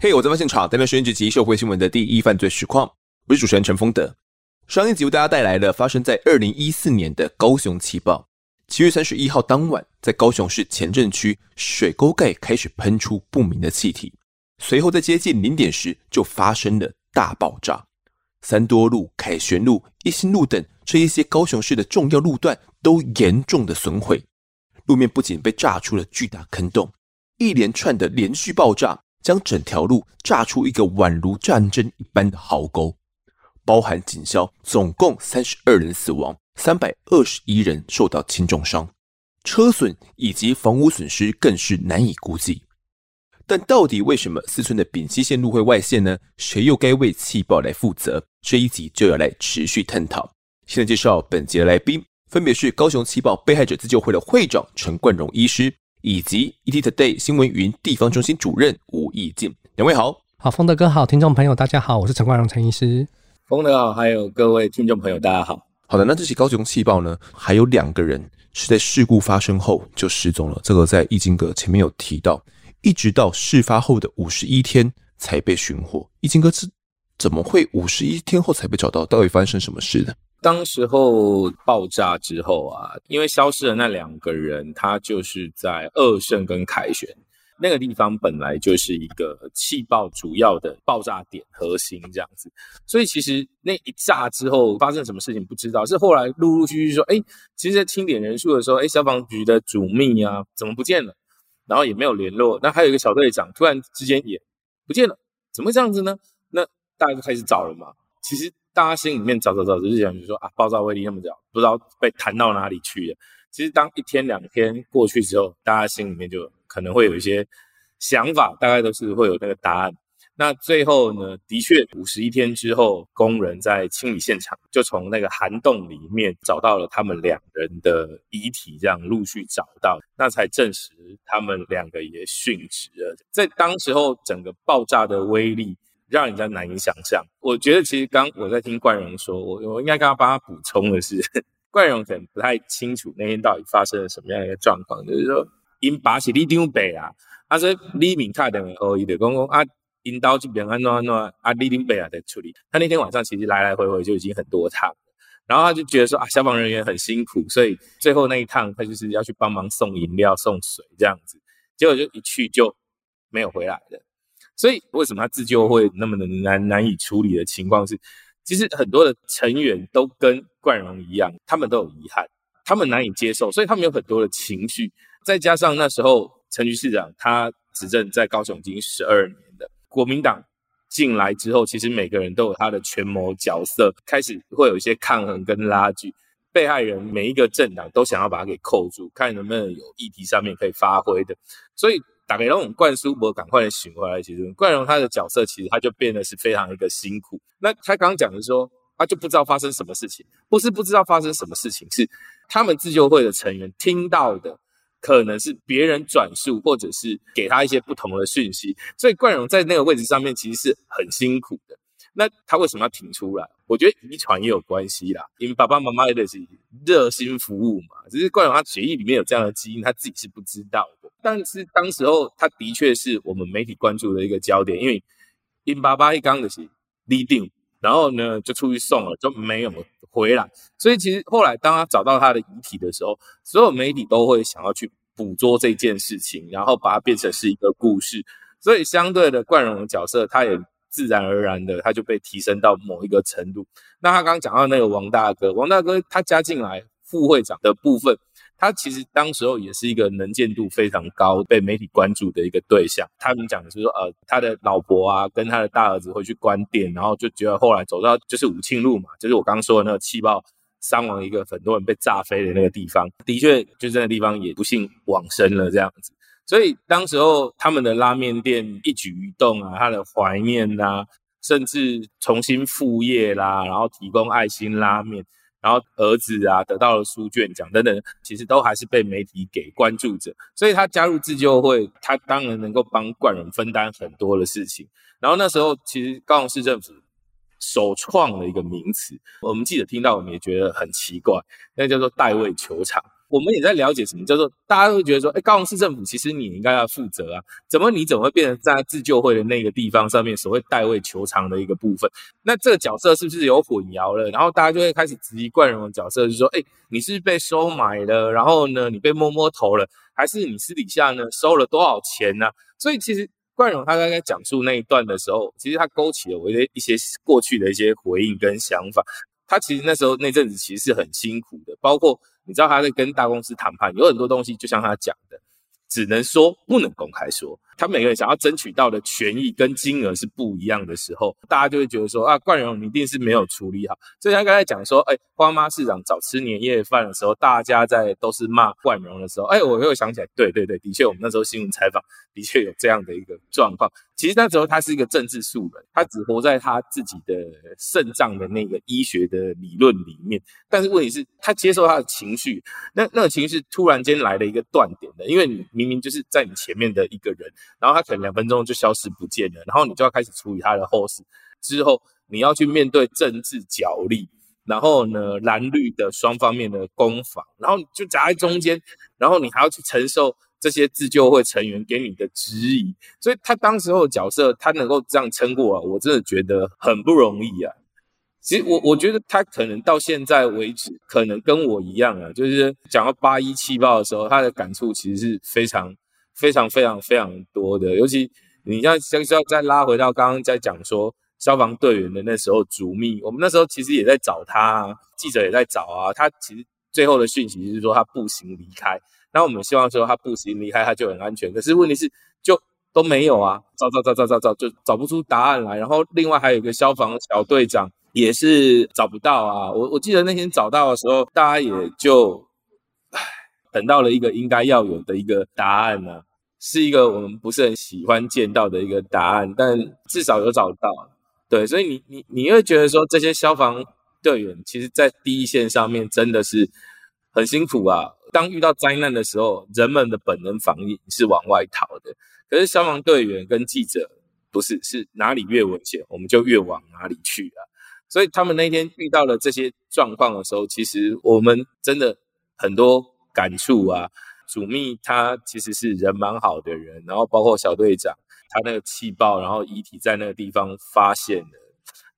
嘿我在现场，带来收音机及社会新闻的第一犯罪实况。我是主持人陈丰德。上一集为大家带来了发生在二零一四年的高雄气爆。七月三十一号当晚，在高雄市前镇区水沟盖开始喷出不明的气体，随后在接近零点时就发生了大爆炸。三多路、凯旋路、一心路等这一些高雄市的重要路段都严重的损毁，路面不仅被炸出了巨大坑洞，一连串的连续爆炸。将整条路炸出一个宛如战争一般的壕沟，包含警消，总共三十二人死亡，三百二十一人受到轻重伤，车损以及房屋损失更是难以估计。但到底为什么四村的丙烯线路会外泄呢？谁又该为气爆来负责？这一集就要来持续探讨。现在介绍本节的来宾，分别是高雄气爆被害者自救会的会长陈冠荣医师。以及 ETtoday 新闻云地方中心主任吴义进，两位好。好，风德哥好，听众朋友大家好，我是陈冠荣陈医师。风德好，还有各位听众朋友大家好。好的，那这起高雄气爆呢，还有两个人是在事故发生后就失踪了，这个在益进哥前面有提到，一直到事发后的五十一天才被寻获。益进哥是怎么会五十一天后才被找到？到底发生什么事呢？当时候爆炸之后啊，因为消失的那两个人，他就是在二圣跟凯旋那个地方，本来就是一个气爆主要的爆炸点核心这样子，所以其实那一炸之后发生什么事情不知道，是后来陆陆续续说，哎，其实在清点人数的时候，哎，消防局的主秘啊怎么不见了，然后也没有联络，那还有一个小队长突然之间也不见了，怎么会这样子呢？那大家就开始找了嘛，其实。大家心里面找找找，就是想，就说啊，爆炸威力那么屌，不知道被弹到哪里去了。其实当一天两天过去之后，大家心里面就可能会有一些想法，大概都是会有那个答案。那最后呢，的确五十一天之后，工人在清理现场，就从那个涵洞里面找到了他们两人的遗体，这样陆续找到，那才证实他们两个也殉职了。在当时候，整个爆炸的威力。让人家难以想象。我觉得其实刚我在听冠荣说，我我应该刚刚帮他补充的是，冠荣可能不太清楚那天到底发生了什么样的一个状况。就是说，因爸是李丁北啊，他说李明泰等于哦，伊的公公啊，引导这边安诺安诺啊，李丁北啊在处理。他那天晚上其实来来回回就已经很多趟，然后他就觉得说啊，消防人员很辛苦，所以最后那一趟他就是要去帮忙送饮料、送水这样子，结果就一去就没有回来了。所以为什么他自救会那么的难难以处理的情况是，其实很多的成员都跟冠荣一样，他们都有遗憾，他们难以接受，所以他们有很多的情绪。再加上那时候陈局市长他执政在高雄已经十二年，国民党进来之后，其实每个人都有他的权谋角色，开始会有一些抗衡跟拉锯，被害人每一个政党都想要把他给扣住，看能不能有议题上面可以发挥的，所以。打给那种灌输，我赶快的醒回来。其实冠荣他的角色，其实他就变得是非常一个辛苦。那他刚刚讲的说，他就不知道发生什么事情，不是不知道发生什么事情，是他们自救会的成员听到的，可能是别人转述，或者是给他一些不同的讯息。所以冠荣在那个位置上面，其实是很辛苦的。那他为什么要挺出来？我觉得遗传也有关系啦，因为爸爸妈妈也是热心服务嘛。只是冠荣他血液里面有这样的基因，他自己是不知道的。但是当时候他的确是我们媒体关注的一个焦点，因为因爸爸一刚的是立定，然后呢就出去送了，就没有回来。所以其实后来当他找到他的遗体的时候，所有媒体都会想要去捕捉这件事情，然后把它变成是一个故事。所以相对的冠荣的角色，他也。自然而然的，他就被提升到某一个程度。那他刚刚讲到那个王大哥，王大哥他加进来副会长的部分，他其实当时候也是一个能见度非常高、被媒体关注的一个对象。他们讲的是说，呃，他的老婆啊，跟他的大儿子会去关店，然后就觉得后来走到就是武庆路嘛，就是我刚刚说的那个气爆伤亡一个很多人被炸飞的那个地方，的确就是那个地方也不幸往生了这样子。所以当时候他们的拉面店一举一动啊，他的怀念呐，甚至重新复业啦，然后提供爱心拉面，然后儿子啊得到了书卷奖等等，其实都还是被媒体给关注着。所以他加入自救会，他当然能够帮冠荣分担很多的事情。然后那时候其实高雄市政府首创了一个名词，我们记者听到我们也觉得很奇怪，那叫做代位球场。我们也在了解什么叫做大家会觉得说，哎，高雄市政府其实你应该要负责啊，怎么你怎么会变成在自救会的那个地方上面所谓代位求偿的一个部分？那这个角色是不是有混淆了？然后大家就会开始质疑冠荣的角色，就是说，哎，你是被收买了？然后呢，你被摸摸头了，还是你私底下呢收了多少钱呢？所以其实冠荣他刚刚讲述那一段的时候，其实他勾起了我的一些过去的一些回应跟想法。他其实那时候那阵子其实是很辛苦的，包括你知道他在跟大公司谈判，有很多东西就像他讲的，只能说不能公开说。他每个人想要争取到的权益跟金额是不一样的时候，大家就会觉得说啊，冠荣你一定是没有处理好。就像刚才讲说，哎，花妈市长早吃年夜饭的时候，大家在都是骂冠荣的时候，哎，我又想起来，对对对，的确，我们那时候新闻采访的确有这样的一个状况。其实那时候他是一个政治素人，他只活在他自己的肾脏的那个医学的理论里面。但是问题是，他接受他的情绪，那那个情绪突然间来了一个断点的，因为你明明就是在你前面的一个人。然后他可能两分钟就消失不见了，然后你就要开始处理他的后事，之后你要去面对政治角力，然后呢蓝绿的双方面的攻防，然后你就夹在中间，然后你还要去承受这些自救会成员给你的质疑，所以他当时候的角色，他能够这样撑过啊，我真的觉得很不容易啊。其实我我觉得他可能到现在为止，可能跟我一样啊，就是讲到八一气爆的时候，他的感触其实是非常。非常非常非常多的，尤其你要像要再拉回到刚刚在讲说消防队员的那时候主密，我们那时候其实也在找他啊，记者也在找啊，他其实最后的讯息是说他步行离开，那我们希望说他步行离开他就很安全，可是问题是就都没有啊，找找找找找找就找不出答案来，然后另外还有一个消防小队长也是找不到啊，我我记得那天找到的时候，大家也就。等到了一个应该要有的一个答案呢、是一个我们不是很喜欢见到的一个答案，但至少有找到。对，所以你你你会觉得说，这些消防队员其实，在第一线上面真的是很辛苦啊。当遇到灾难的时候，人们的本能反应是往外逃的，可是消防队员跟记者不是，是哪里越危险，我们就越往哪里去啊。所以他们那天遇到了这些状况的时候，其实我们真的很多。感触啊，主秘他其实是人蛮好的人，然后包括小队长，他那个气爆，然后遗体在那个地方发现了，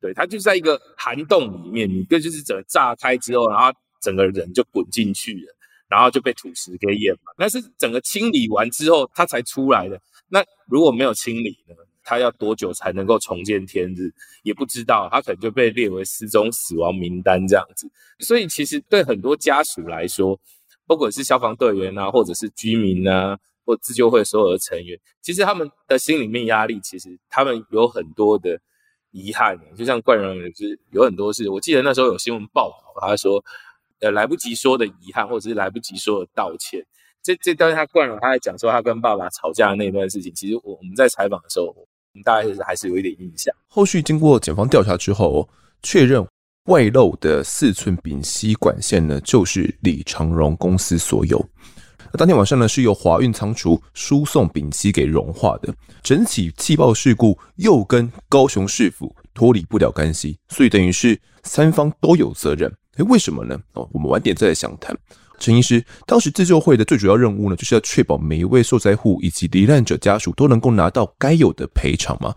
对，他就在一个涵洞里面，你这就是整个炸开之后，然后整个人就滚进去了，然后就被土石给淹了。那是整个清理完之后他才出来的。那如果没有清理呢？他要多久才能够重见天日？也不知道，他可能就被列为失踪死亡名单这样子。所以其实对很多家属来说，不管是消防队员啊，或者是居民啊，或自救会所有的成员，其实他们的心里面压力，其实他们有很多的遗憾。就像冠荣也是有很多事，我记得那时候有新闻报道，他说，呃，来不及说的遗憾，或者是来不及说的道歉。这这段他冠荣他在讲说他跟爸爸吵架的那段事情，其实我我们在采访的时候，我们大概是还是有一点印象。后续经过检方调查之后，确认。外露的四寸丙烯管线呢，就是李长荣公司所有。那当天晚上呢，是由华运仓储输送丙烯给融化的。整起气爆事故又跟高雄市府脱离不了干系，所以等于是三方都有责任。诶，为什么呢？哦，我们晚点再来详谈。陈医师，当时自救会的最主要任务呢，就是要确保每一位受灾户以及罹难者家属都能够拿到该有的赔偿吗。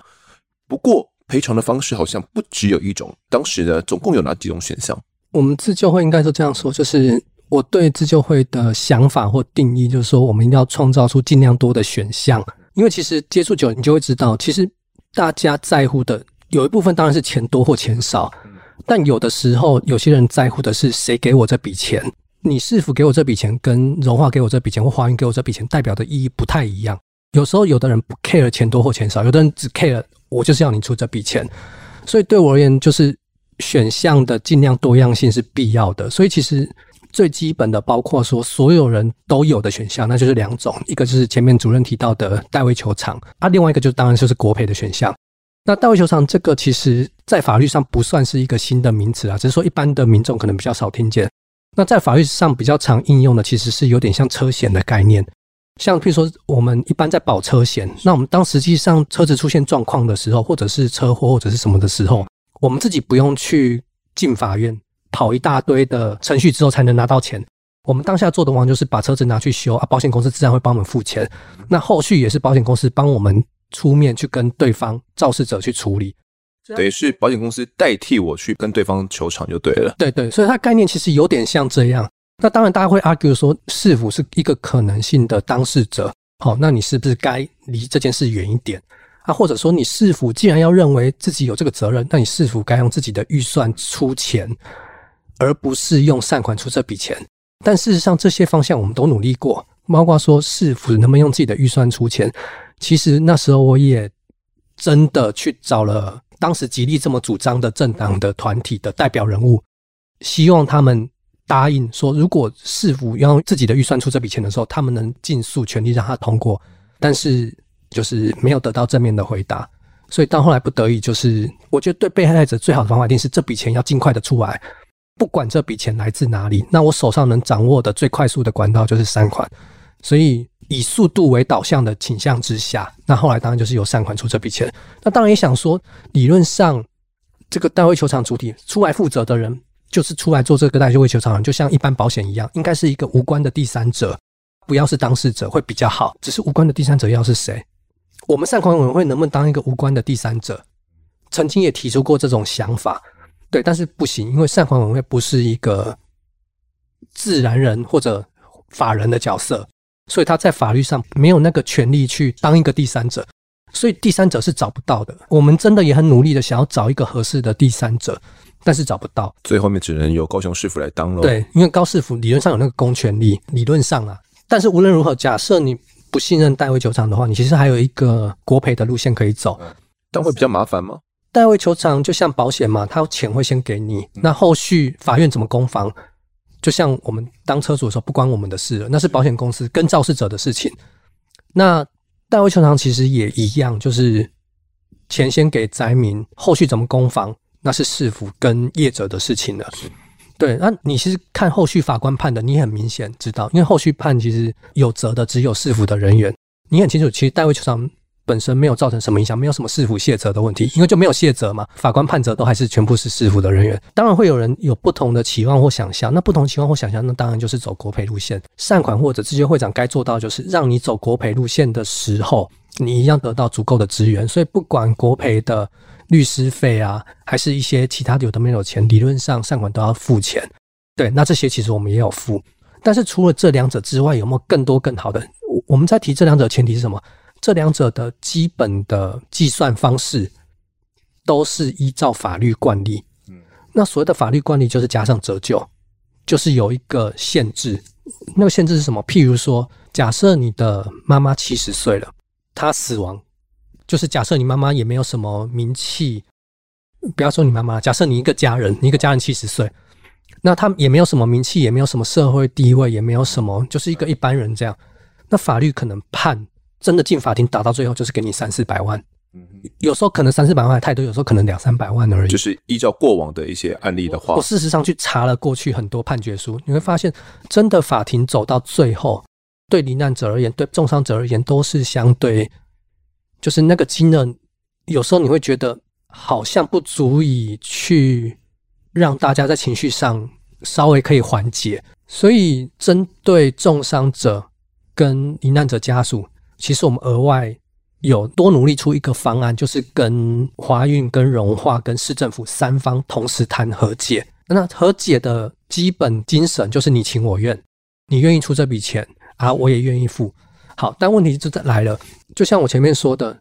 不过，赔偿的方式好像不只有一种，当时呢，总共有哪几种选项？我们自救会应该是这样说，就是我对自救会的想法或定义，就是说我们一定要创造出尽量多的选项，因为其实接触久了，你就会知道，其实大家在乎的有一部分当然是钱多或钱少，但有的时候有些人在乎的是谁给我这笔钱，你是否给我这笔钱，跟融化给我这笔钱，或华云给我这笔钱，代表的意义不太一样。有时候有的人不 care 钱多或钱少，有的人只 care。我就是要你出这笔钱，所以对我而言，就是选项的尽量多样性是必要的。所以其实最基本的，包括说所有人都有的选项，那就是两种，一个就是前面主任提到的代位求偿，啊，另外一个就当然就是国赔的选项。那代位求偿这个，其实在法律上不算是一个新的名词啊，只是说一般的民众可能比较少听见。那在法律上比较常应用的，其实是有点像车险的概念。像譬如说，我们一般在保车险，那我们当实际上车子出现状况的时候，或者是车祸或者是什么的时候，我们自己不用去进法院跑一大堆的程序之后才能拿到钱，我们当下做的往就是把车子拿去修啊，保险公司自然会帮我们付钱。那后续也是保险公司帮我们出面去跟对方肇事者去处理，等于是保险公司代替我去跟对方求偿就对了。对对，所以它概念其实有点像这样。那当然，大家会 argue 说，是否是一个可能性的当事者，好，那你是不是该离这件事远一点？啊，或者说你是否既然要认为自己有这个责任，那你是否该用自己的预算出钱，而不是用善款出这笔钱。但事实上，这些方向我们都努力过，包括说市府能不能用自己的预算出钱。其实那时候我也真的去找了当时极力这么主张的政党的团体的代表人物，希望他们答应说，如果市府要用自己的预算出这笔钱的时候，他们能尽速全力让他通过。但是就是没有得到正面的回答，所以到后来不得已，就是我觉得对被害者最好的方法一定是这笔钱要尽快的出来。不管这笔钱来自哪里，那我手上能掌握的最快速的管道就是善款，所以以速度为导向的倾向之下，那后来当然就是由善款出这笔钱。那当然也想说，理论上这个代位球场主体出来负责的人，就是出来做这个代位求偿人，就像一般保险一样，应该是一个无关的第三者，不要是当事者会比较好。只是无关的第三者要是谁？我们善款委员会能不能当一个无关的第三者？曾经也提出过这种想法。对，但是不行，因为善款委员会不是一个自然人或者法人的角色，所以他在法律上没有那个权利去当一个第三者，所以第三者是找不到的。我们真的也很努力的想要找一个合适的第三者，但是找不到，最后面只能由高雄市府来当了。对，因为高市府理论上有那个公权力，理论上啊，但是无论如何，假设你不信任代位酒厂的话，你其实还有一个国赔的路线可以走，但会比较麻烦吗？代位求偿就像保险嘛，他钱会先给你，那后续法院怎么攻防，就像我们当车主的时候不关我们的事了，那是保险公司跟肇事者的事情。那代位求偿其实也一样，就是钱先给灾民，后续怎么攻防，那是市府跟业者的事情了。对，那你其实看后续法官判的，你很明显知道，因为后续判其实有责的只有市府的人员，你很清楚，其实代位求偿。本身没有造成什么影响，没有什么市府卸责的问题，因为就没有卸责嘛。法官判责都还是全部是市府的人员。当然会有人有不同的期望或想象，那不同期望或想象，那当然就是走国赔路线。善款或者自救会长该做到，就是让你走国赔路线的时候，你一样得到足够的资源。所以不管国赔的律师费啊，还是一些其他的有的没有钱，理论上善款都要付钱。对，那这些其实我们也有付。但是除了这两者之外，有没有更多更好的？我们在提这两者前提是什么？这两者的基本的计算方式都是依照法律惯例。嗯，那所谓的法律惯例就是加上折旧，就是有一个限制。那个限制是什么？譬如说，假设你的妈妈七十岁了，她死亡，就是假设你妈妈也没有什么名气，不要说你妈妈，假设你一个家人，你一个家人七十岁，那他也没有什么名气，也没有什么社会地位，也没有什么，就是一个一般人这样。那法律可能判。真的进法庭打到最后就是给你三四百万，有时候可能三四百万太多，有时候可能两三百万而已。就是依照过往的一些案例的话，我事实上去查了过去很多判决书，你会发现，真的法庭走到最后，对罹难者而言，对重伤者而言，都是相对，就是那个金额，有时候你会觉得好像不足以去让大家在情绪上稍微可以缓解，所以针对重伤者跟罹难者家属。其实我们额外有多努力出一个方案，就是跟华运、跟融化、跟市政府三方同时谈和解。那和解的基本精神就是你情我愿，你愿意出这笔钱啊，我也愿意付。好，但问题就来了，就像我前面说的，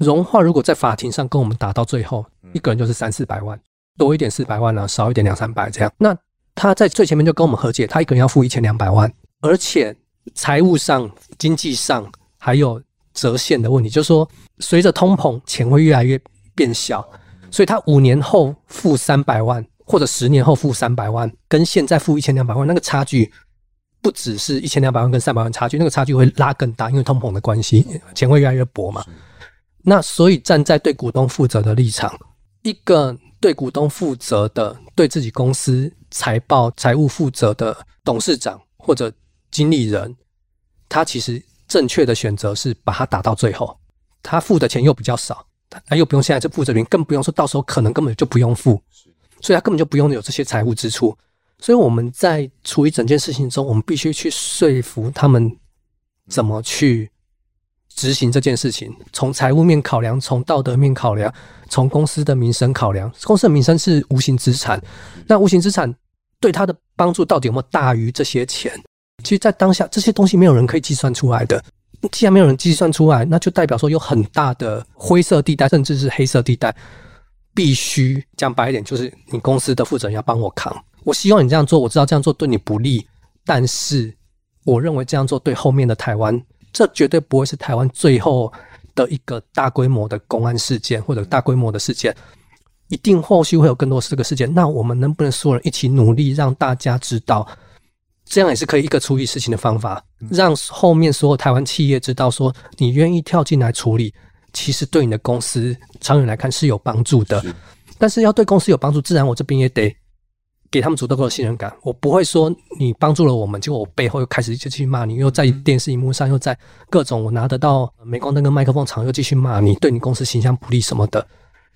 融化如果在法庭上跟我们打到最后，一个人就是三四百万，多一点四百万呢，少一点两三百这样。那他在最前面就跟我们和解，他一个人要付一千两百万，而且财务上、经济上。还有折现的问题，就是说，随着通膨，钱会越来越变小，所以他五年后付三百万，或者十年后付三百万，跟现在付一千两百万，那个差距不只是一千两百万跟三百万差距，那个差距会拉更大，因为通膨的关系，钱会越来越薄嘛。那所以站在对股东负责的立场，一个对股东负责的、对自己公司财报、财务负责的董事长或者经理人，他其实。正确的选择是把它打到最后，他付的钱又比较少，他又不用现在就付这边，更不用说到时候可能根本就不用付，所以他根本就不用有这些财务支出。所以我们在处理整件事情中，我们必须去说服他们怎么去执行这件事情。从财务面考量，从道德面考量，从公司的名声考量。公司的名声是无形资产，那无形资产对他的帮助到底有没有大于这些钱？其实，在当下，这些东西没有人可以计算出来的。既然没有人计算出来，那就代表说有很大的灰色地带，甚至是黑色地带。必须讲白一点，就是你公司的负责人要帮我扛。我希望你这样做，我知道这样做对你不利，但是我认为这样做对后面的台湾，这绝对不会是台湾最后的一个大规模的公安事件或者大规模的事件，一定后续会有更多这个事件。那我们能不能所有人一起努力，让大家知道，这样也是可以一个处理事情的方法，让后面所有台湾企业知道说，你愿意跳进来处理。其实对你的公司长远来看是有帮助的，但是要对公司有帮助，自然我这边也得给他们足够的信任感。我不会说你帮助了我们，结果我背后又开始就继续骂你，又在电视荧幕上，又在各种我拿得到镁光灯跟麦克风场又继续骂你，对你公司形象不利什么的。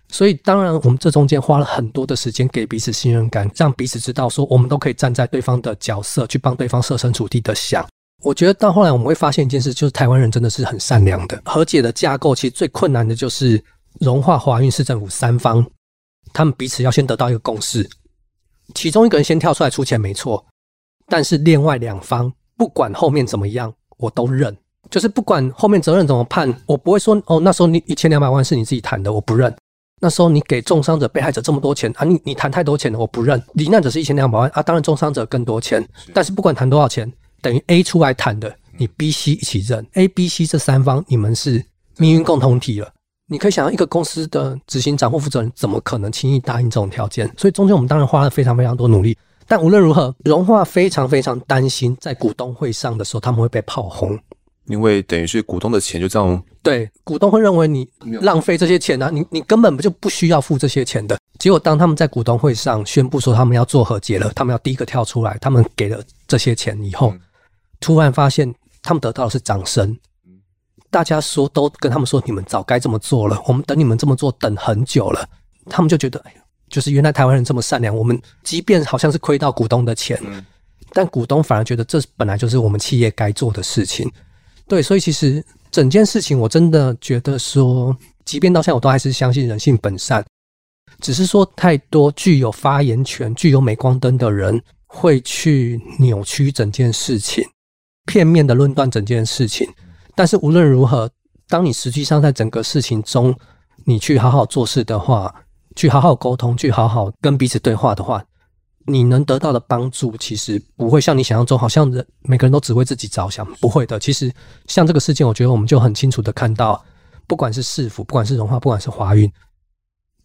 所以当然我们这中间花了很多的时间给彼此信任感，让彼此知道说我们都可以站在对方的角色去帮对方设身处地的想。我觉得到后来我们会发现一件事，就是台湾人真的是很善良的。和解的架构其实最困难的就是融化、华运、市政府三方，他们彼此要先得到一个共识，其中一个人先跳出来出钱没错，但是另外两方不管后面怎么样，我都认，就是不管后面责任怎么判，我不会说哦，那时候你一千两百万是你自己谈的，我不认。那时候你给重伤者、被害者这么多钱啊，你你谈太多钱了，我不认。罹难者是一千两百万啊，当然重伤者更多钱，但是不管谈多少钱。等于 A 出来谈的，你 B、C 一起认，A、B、C 这三方你们是命运共同体了。你可以想象，一个公司的执行长或负责人怎么可能轻易答应这种条件？所以中间我们当然花了非常非常多努力。但无论如何，荣化非常非常担心，在股东会上的时候他们会被炮轰，因为等于是股东的钱就这样。对，股东会认为你浪费这些钱啊，你你根本就不需要付这些钱的。结果当他们在股东会上宣布说他们要做和解了，他们要第一个跳出来，他们给了这些钱以后。突然发现，他们得到的是掌声。大家说都跟他们说，你们早该这么做了。我们等你们这么做等很久了。他们就觉得，哎，就是原来台湾人这么善良。我们即便好像是亏到股东的钱，但股东反而觉得这本来就是我们企业该做的事情。对，所以其实整件事情，我真的觉得说，即便到现在，我都还是相信人性本善。只是说，太多具有发言权、具有镁光灯的人会去扭曲整件事情。片面的论断整件事情，但是无论如何，当你实际上在整个事情中，你去好好做事的话，去好好沟通，去好好跟彼此对话的话，你能得到的帮助其实不会像你想象中，好像人每个人都只为自己着想，不会的。其实像这个事件，我觉得我们就很清楚的看到，不管是市府，不管是荣化，不管是华运。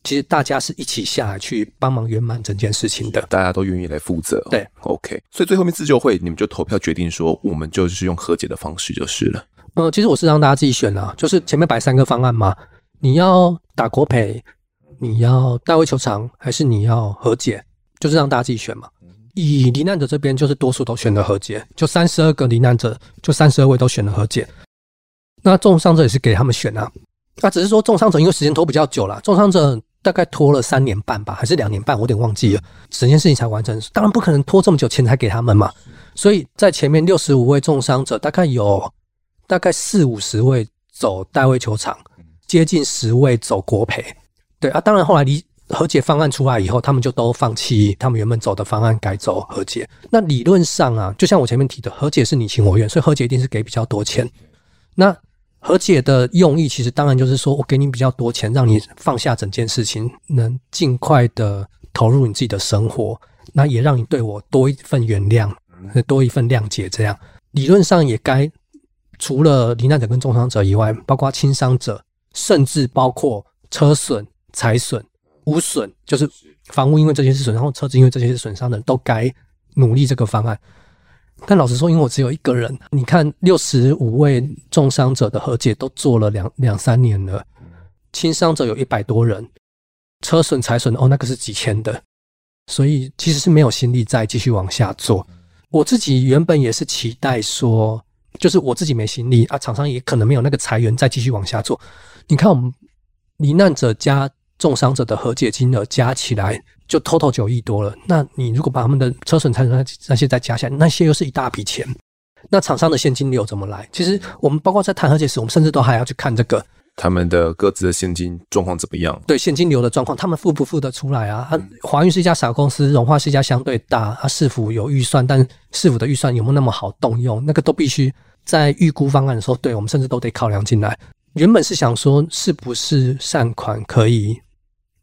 其实大家是一起下来去帮忙圆满整件事情的，大家都愿意来负责哦。对，OK。所以最后面自救会，你们就投票决定说，我们就是用和解的方式就是了。嗯，其实我是让大家自己选啊，就是前面摆三个方案嘛，你要打国赔，你要代位求偿，还是你要和解，就是让大家自己选嘛。以罹难者这边，就是多数都选了和解，就三十二个罹难者，就三十二位都选了和解。那重伤者也是给他们选啊，那只是说重伤者因为时间拖比较久了，重伤者。大概拖了三年半吧，还是两年半，我有点忘记了。整件事情才完成，当然不可能拖这么久，钱才给他们嘛。所以在前面六十五位重伤者，大概有大概四五十位走代位球场，接近十位走国赔。对啊，当然后来离和解方案出来以后，他们就都放弃他们原本走的方案，改走和解。那理论上啊，就像我前面提的，和解是你情我愿，所以和解一定是给比较多钱。那和解的用意，其实当然就是说我给你比较多钱，让你放下整件事情，能尽快的投入你自己的生活，那也让你对我多一份原谅，多一份谅解。这样理论上也该除了罹难者跟重伤者以外，包括轻伤者，甚至包括车损、财损、无损，就是房屋因为这些是损，然后车子因为这些是损伤的人，都该努力这个方案。但老实说，因为我只有一个人，你看六十五位重伤者的和解都做了两两三年了，轻伤者有一百多人，车损财损哦，那个是几千的，所以其实是没有心力再继续往下做。我自己原本也是期待说，就是我自己没心力啊，厂商也可能没有那个财源再继续往下做。你看我们罹难者家重伤者的和解金额加起来就 total 九亿多了。那你如果把他们的车损财损那些再加起来，那些又是一大笔钱。那厂商的现金流怎么来？其实我们包括在谈和解时，我们甚至都还要去看这个他们的各自的现金状况怎么样？对现金流的状况，他们付不付得出来啊？华运是一家小公司，荣化是一家相对大，啊，是否有预算，但是否的预算有没有那么好动用？那个都必须在预估方案的时候，对我们甚至都得考量进来。原本是想说，是不是善款可以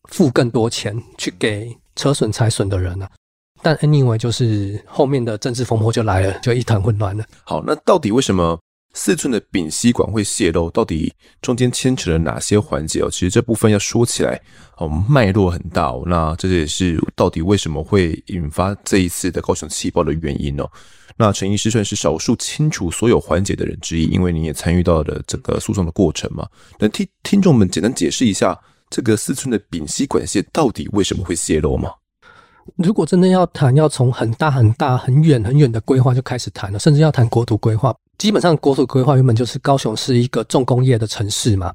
付更多钱去给车损财损的人呢、但 anyway，就是后面的政治风波就来了，就一团混乱了。好，那到底为什么四寸的丙烯管会泄漏？到底中间牵扯了哪些环节哦？其实这部分要说起来，哦，脉络很大哦。那这也是到底为什么会引发这一次的高雄气爆的原因哦。那陈医师算是少数清楚所有环节的人之一，因为你也参与到了整个诉讼的过程嘛。能替听众们简单解释一下，这个四寸的丙烯管线到底为什么会泄漏吗？如果真的要谈，要从很大很大、很远很远的规划就开始谈了，甚至要谈国土规划。基本上，国土规划原本就是高雄是一个重工业的城市嘛。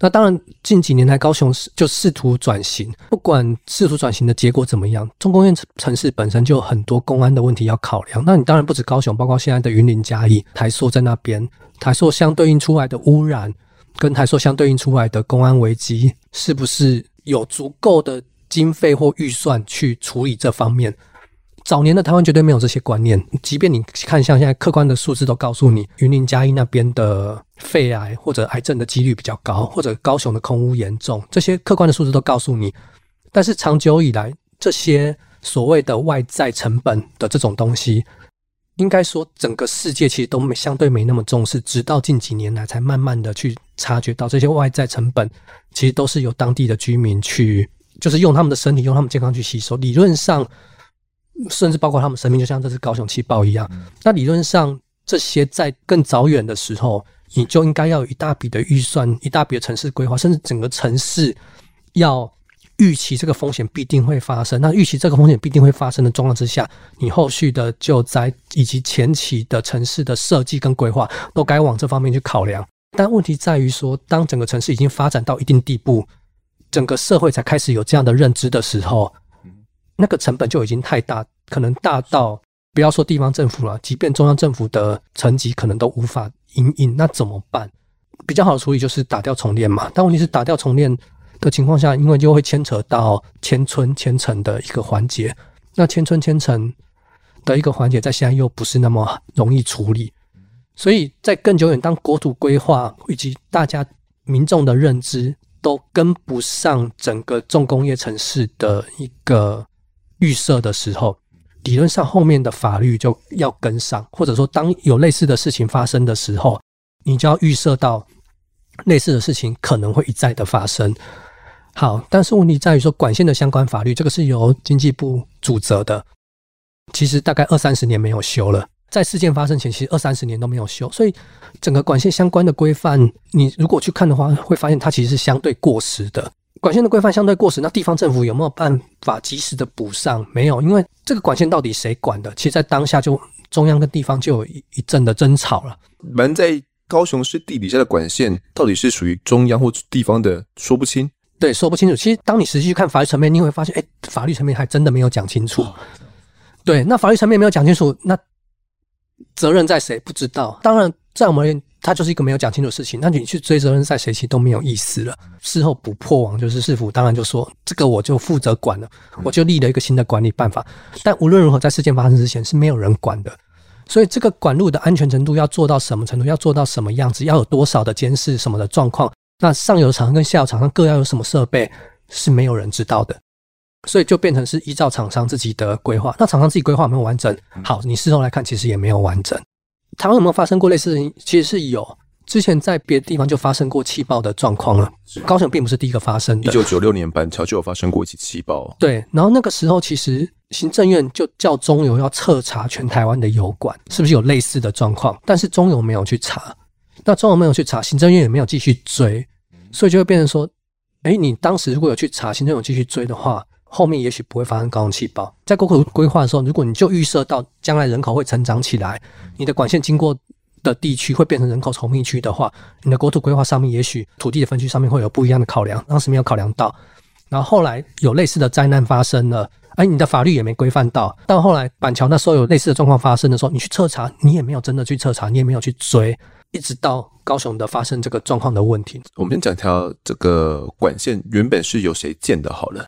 那当然，近几年来高雄就试图转型，不管试图转型的结果怎么样，重工业城市本身就有很多公安的问题要考量。那你当然不止高雄，包括现在的云林嘉义、台塑在那边，台塑相对应出来的污染，跟台塑相对应出来的公安危机，是不是有足够的经费或预算去处理这方面？早年的台湾绝对没有这些观念，即便你看像现在客观的数字都告诉你，云林嘉义那边的肺癌或者癌症的几率比较高，或者高雄的空污严重，这些客观的数字都告诉你。但是长久以来，这些所谓的外在成本的这种东西，应该说整个世界其实都没相对没那么重视，直到近几年来才慢慢的去察觉到这些外在成本，其实都是由当地的居民去，就是用他们的身体，用他们健康去吸收。理论上。甚至包括他们生命，就像这次高雄气爆一样。那理论上，这些在更早远的时候，你就应该要有一大笔的预算，一大笔的城市规划，甚至整个城市要预期这个风险必定会发生。那预期这个风险必定会发生的状况之下，你后续的救灾以及前期的城市的设计跟规划，都该往这方面去考量。但问题在于说，当整个城市已经发展到一定地步，整个社会才开始有这样的认知的时候。那个成本就已经太大，可能大到不要说地方政府了，即便中央政府的层级可能都无法因应，那怎么办？比较好的处理就是打掉重练嘛。但问题是打掉重练的情况下，因为就会牵扯到迁村迁城的一个环节，那迁村迁城的一个环节在现在又不是那么容易处理，所以在更久远，当国土规划以及大家民众的认知都跟不上整个重工业城市的一个。预设的时候，理论上后面的法律就要跟上，或者说当有类似的事情发生的时候，你就要预设到类似的事情可能会一再的发生。好，但是问题在于说管线的相关法律，这个是由经济部主责的，其实大概二三十年没有修了，在事件发生前，其实二三十年都没有修，所以整个管线相关的规范，你如果去看的话，会发现它其实是相对过时的。管线的规范相对过时，那地方政府有没有办法及时的补上？没有，因为这个管线到底谁管的？其实，在当下就中央跟地方就有一一阵的争吵了。门在高雄市地底下的管线到底是属于中央或地方的，说不清。对，说不清楚。其实，当你实际去看法律层面，你会发现，哎，法律层面还真的没有讲清楚。对，那法律层面没有讲清楚，那责任在谁？不知道。当然，在我们而言。它就是一个没有讲清楚的事情，那你去追责任在谁，其实都没有意思了。事后补破网，就是市府当然就说这个我就负责管了，我就立了一个新的管理办法。但无论如何，在事件发生之前是没有人管的，所以这个管路的安全程度要做到什么程度，要做到什么样子，要有多少的监视什么的状况，那上游厂商跟下游厂商各要有什么设备，是没有人知道的。所以就变成是依照厂商自己的规划，那厂商自己规划有没有完整？好，你事后来看，其实也没有完整。台湾有没有发生过类似？其实是有，之前在别的地方就发生过气爆的状况了。高雄并不是第一个发生的。一九九六年板桥就有发生过一起气爆。对，然后那个时候其实行政院就叫中油要彻查全台湾的油管是不是有类似的状况，但是中油没有去查。那中央没有去查，行政院也没有继续追，所以就会变成说，哎，你当时如果有去查，行政院有继续追的话。后面也许不会发生高雄气爆。在国土规划的时候，如果你就预设到将来人口会成长起来，你的管线经过的地区会变成人口稠密区的话，你的国土规划上面也许土地的分区上面会有不一样的考量。当时没有考量到，然后后来有类似的灾难发生了，而你的法律也没规范到。到后来板桥那时候有类似的状况发生的时候，你去彻查，你也没有真的去彻查，你也没有去追，一直到高雄的发生这个状况的问题。我们先讲一条这个管线原本是由谁建的？好了，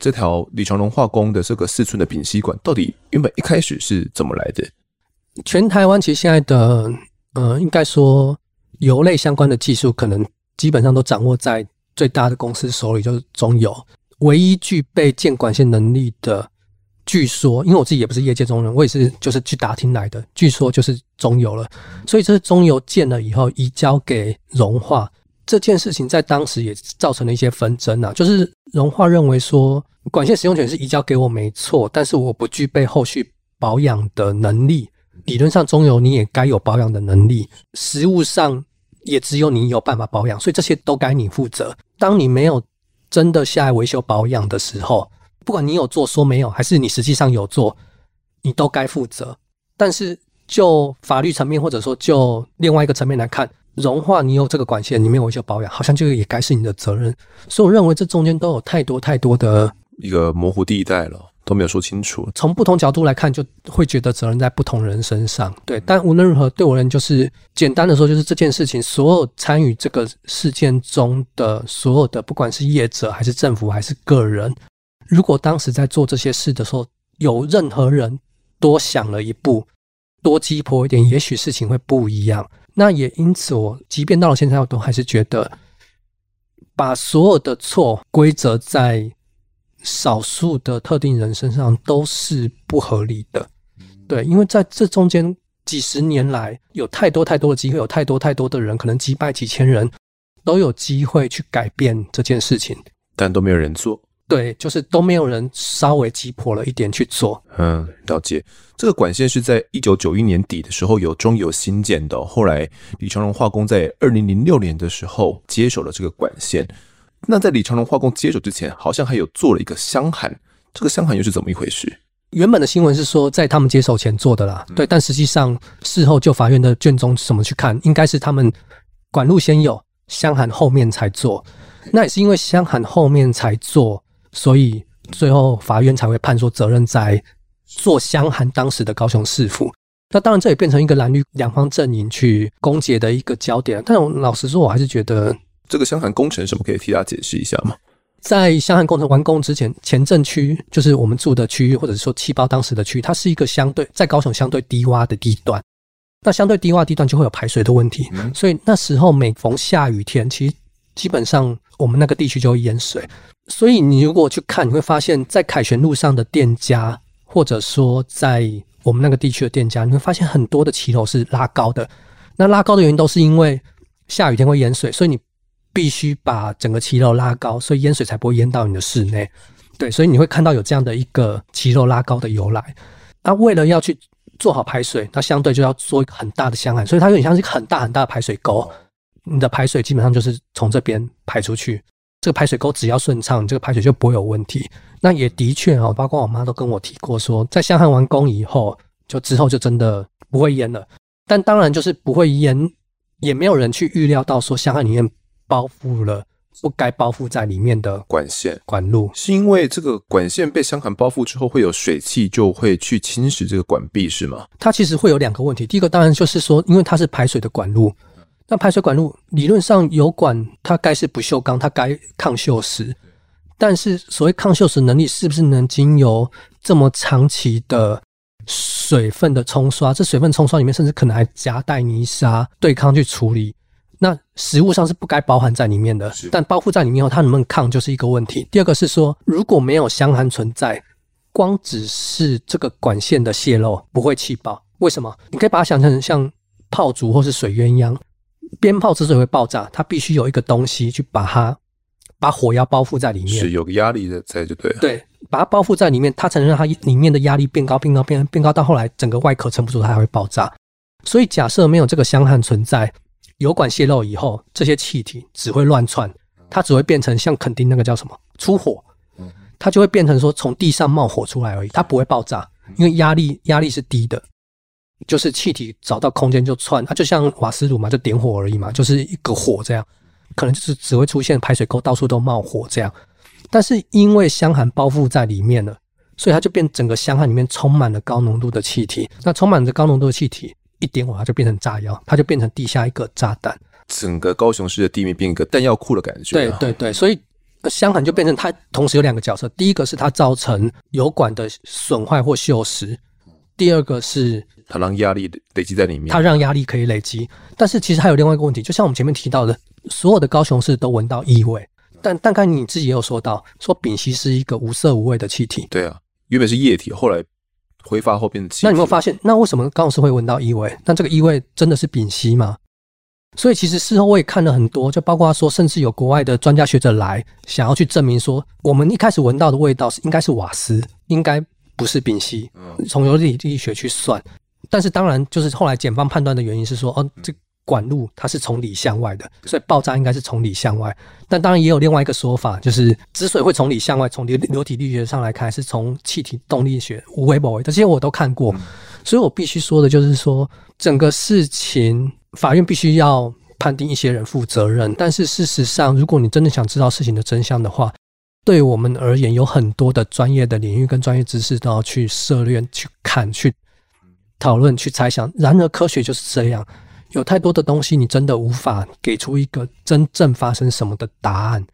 这条李长龙化工的这个四寸的丙烯管，到底原本一开始是怎么来的？全台湾其实现在的，呃，应该说油类相关的技术，可能基本上都掌握在最大的公司手里，就是中油。唯一具备建管线能力的，据说，因为我自己也不是业界中人，我也是就是去打听来的，据说就是中油了。所以这是中油建了以后移交给荣化这件事情，在当时也造成了一些纷争啊。就是荣化认为说，管线使用权是移交给我没错，但是我不具备后续保养的能力。理论上，中油你也该有保养的能力，实务上也只有你有办法保养，所以这些都该你负责。当你没有真的下来维修保养的时候，不管你有做说没有，还是你实际上有做，你都该负责。但是就法律层面，或者说就另外一个层面来看，融化你有这个管线，你没有维修保养，好像这个也该是你的责任。所以我认为这中间都有太多太多的一个模糊地带了。都没有说清楚。从不同角度来看，就会觉得责任在不同人身上。对，但无论如何，对我而言，就是简单的说，就是这件事情，所有参与这个事件中的所有的，不管是业者还是政府还是个人，如果当时在做这些事的时候，有任何人多想了一步，多鸡婆一点，也许事情会不一样。那也因此，我即便到了现在，我都还是觉得，把所有的错归责在。少数的特定人身上都是不合理的，对，因为在这中间几十年来，有太多太多的机会，有太多太多的人，可能几百几千人都有机会去改变这件事情，但都没有人做。对，就是都没有人稍微鸡婆了一点去做。嗯，了解。这个管线是在一九九一年底的时候由中油新建的，后来李长荣化工在二零零六年的时候接手了这个管线。那在李长荣化工接手之前，好像还有做了一个箱涵，这个箱涵又是怎么一回事？原本的新闻是说在他们接手前做的啦，嗯、对，但实际上事后就法院的卷宗怎么去看，应该是他们管路先有，箱涵后面才做。那也是因为箱涵后面才做，所以最后法院才会判说责任在做香涵当时的高雄市府。那当然这也变成一个蓝绿两方阵营去攻訐的一个焦点。但我老实说，我还是觉得。这个箱涵工程什么可以替大家解释一下吗？在香涵工程完工之前，前镇区就是我们住的区域，或者说气爆当时的区域，它是一个相对在高雄相对低洼的地段。那相对低洼地段就会有排水的问题，嗯、所以那时候每逢下雨天，其实基本上我们那个地区就会淹水。所以你如果去看，你会发现在凯旋路上的店家，或者说在我们那个地区的店家，你会发现很多的骑楼是拉高的。那拉高的原因都是因为下雨天会淹水，所以你。必须把整个骑楼拉高，所以淹水才不会淹到你的室内。对，所以你会看到有这样的一个骑楼拉高的由来。那为了要去做好排水，它相对就要做一个很大的箱涵，所以它有点像是一个很大很大的排水沟。你的排水基本上就是从这边排出去，这个排水沟只要顺畅，这个排水就不会有问题。那也的确哦，包括我妈都跟我提过说，在箱涵完工以后，就之后就真的不会淹了。但当然就是不会淹，也没有人去预料到说箱涵里面。包覆了不该包覆在里面的管线管路，是因为这个管线被箱涵包覆之后，会有水汽就会去侵蚀这个管壁，是吗？它其实会有两个问题。第一个当然就是说，因为它是排水的管路，那排水管路理论上油管它该是不锈钢，它该抗锈蚀。但是所谓抗锈蚀能力，是不是能经由这么长期的水分的冲刷？这水分冲刷里面，甚至可能还夹带泥沙对抗去处理。那食物上是不该包含在里面的，但包覆在里面后，它能不能抗就是一个问题。第二个是说，如果没有箱涵存在，光只是这个管线的泄漏不会气爆，为什么？你可以把它想成像泡竹或是水鸳鸯，鞭炮之所以会爆炸，它必须有一个东西去把它把火药包覆在里面，是有个压力的在就对了。对，把它包覆在里面，它才能让它里面的压力变高，变高，变变高，到后来整个外壳撑不住，它还会爆炸。所以假设没有这个香焊存在。油管泄漏以后，这些气体只会乱窜，它只会变成像垦丁那个叫什么出火，它就会变成说从地上冒火出来而已，它不会爆炸，因为压力压力是低的，就是气体找到空间就窜，它就像瓦斯炉嘛，就点火而已嘛，就是一个火这样，可能就是只会出现排水沟到处都冒火这样。但是因为香寒包覆在里面了，所以它就变整个箱涵里面充满了高浓度的气体。那充满着高浓度的气体，一点火它就变成炸药，它就变成地下一个炸弹。整个高雄市的地面变一个弹药库的感觉。对对对，所以香寒就变成它同时有两个角色：第一个是它造成油管的损坏或锈蚀；第二个是它让压力累积在里面，它让压力可以累积。但是其实还有另外一个问题，就像我们前面提到的，所有的高雄市都闻到异味，但但刚你自己也有说到，说丙烯是一个无色无味的气体。对啊，原本是液体，后来挥发后变成气体。那你有没有发现，那为什么高雄市会闻到异味？那这个异味真的是丙烯吗？所以其实事后我也看了很多，就包括说，甚至有国外的专家学者来想要去证明说，我们一开始闻到的味道是应该是瓦斯，应该不是丙烯。从流体力学去算，但是当然就是后来检方判断的原因是说，哦，这管路它是从里向外的，所以爆炸应该是从里向外。但当然也有另外一个说法，就是之所以会从里向外，从流流体力学上来看，是从气体动力学无为不为，这些我都看过。所以我必须说的就是说，整个事情。法院必须要判定一些人负责任，但是事实上，如果你真的想知道事情的真相的话，对我们而言，有很多的专业的领域跟专业知识都要去涉猎、去看、去讨论、去猜想。然而，科学就是这样，有太多的东西，你真的无法给出一个真正发生什么的答案。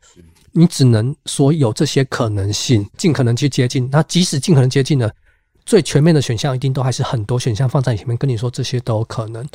你只能说有这些可能性，尽可能去接近。那即使尽可能接近了，最全面的选项，一定都还是很多选项放在你前面，跟你说这些都有可能。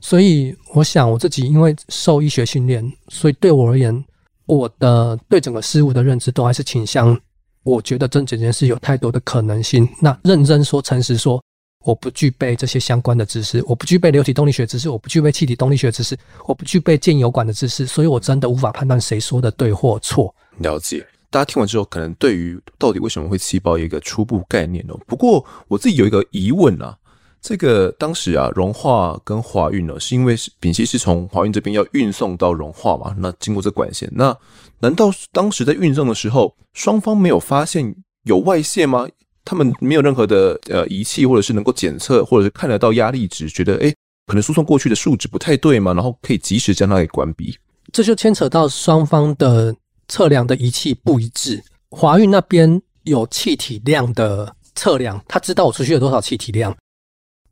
所以，我想我自己因为受医学训练，所以对我而言，我的对整个事物的认知都还是倾向，我觉得这整件事有太多的可能性。那认真说、诚实说，我不具备这些相关的知识，我不具备流体动力学知识，我不具备气体动力学知识，我不具备建油管的知识，所以我真的无法判断谁说的对或错。了解，大家听完之后，可能对于到底为什么会气爆有一个初步概念哦。不过我自己有一个疑问啊。这个当时啊，融化跟华运呢，是因为丙烯是从华运这边要运送到融化嘛？那经过这管线，那难道当时在运送的时候，双方没有发现有外泄吗？他们没有任何的呃仪器，或者是能够检测，或者是看得到压力值，觉得诶可能输送过去的数值不太对嘛？然后可以及时将它给关闭。这就牵扯到双方的测量的仪器不一致。华运那边有气体量的测量，他知道我出去有多少气体量。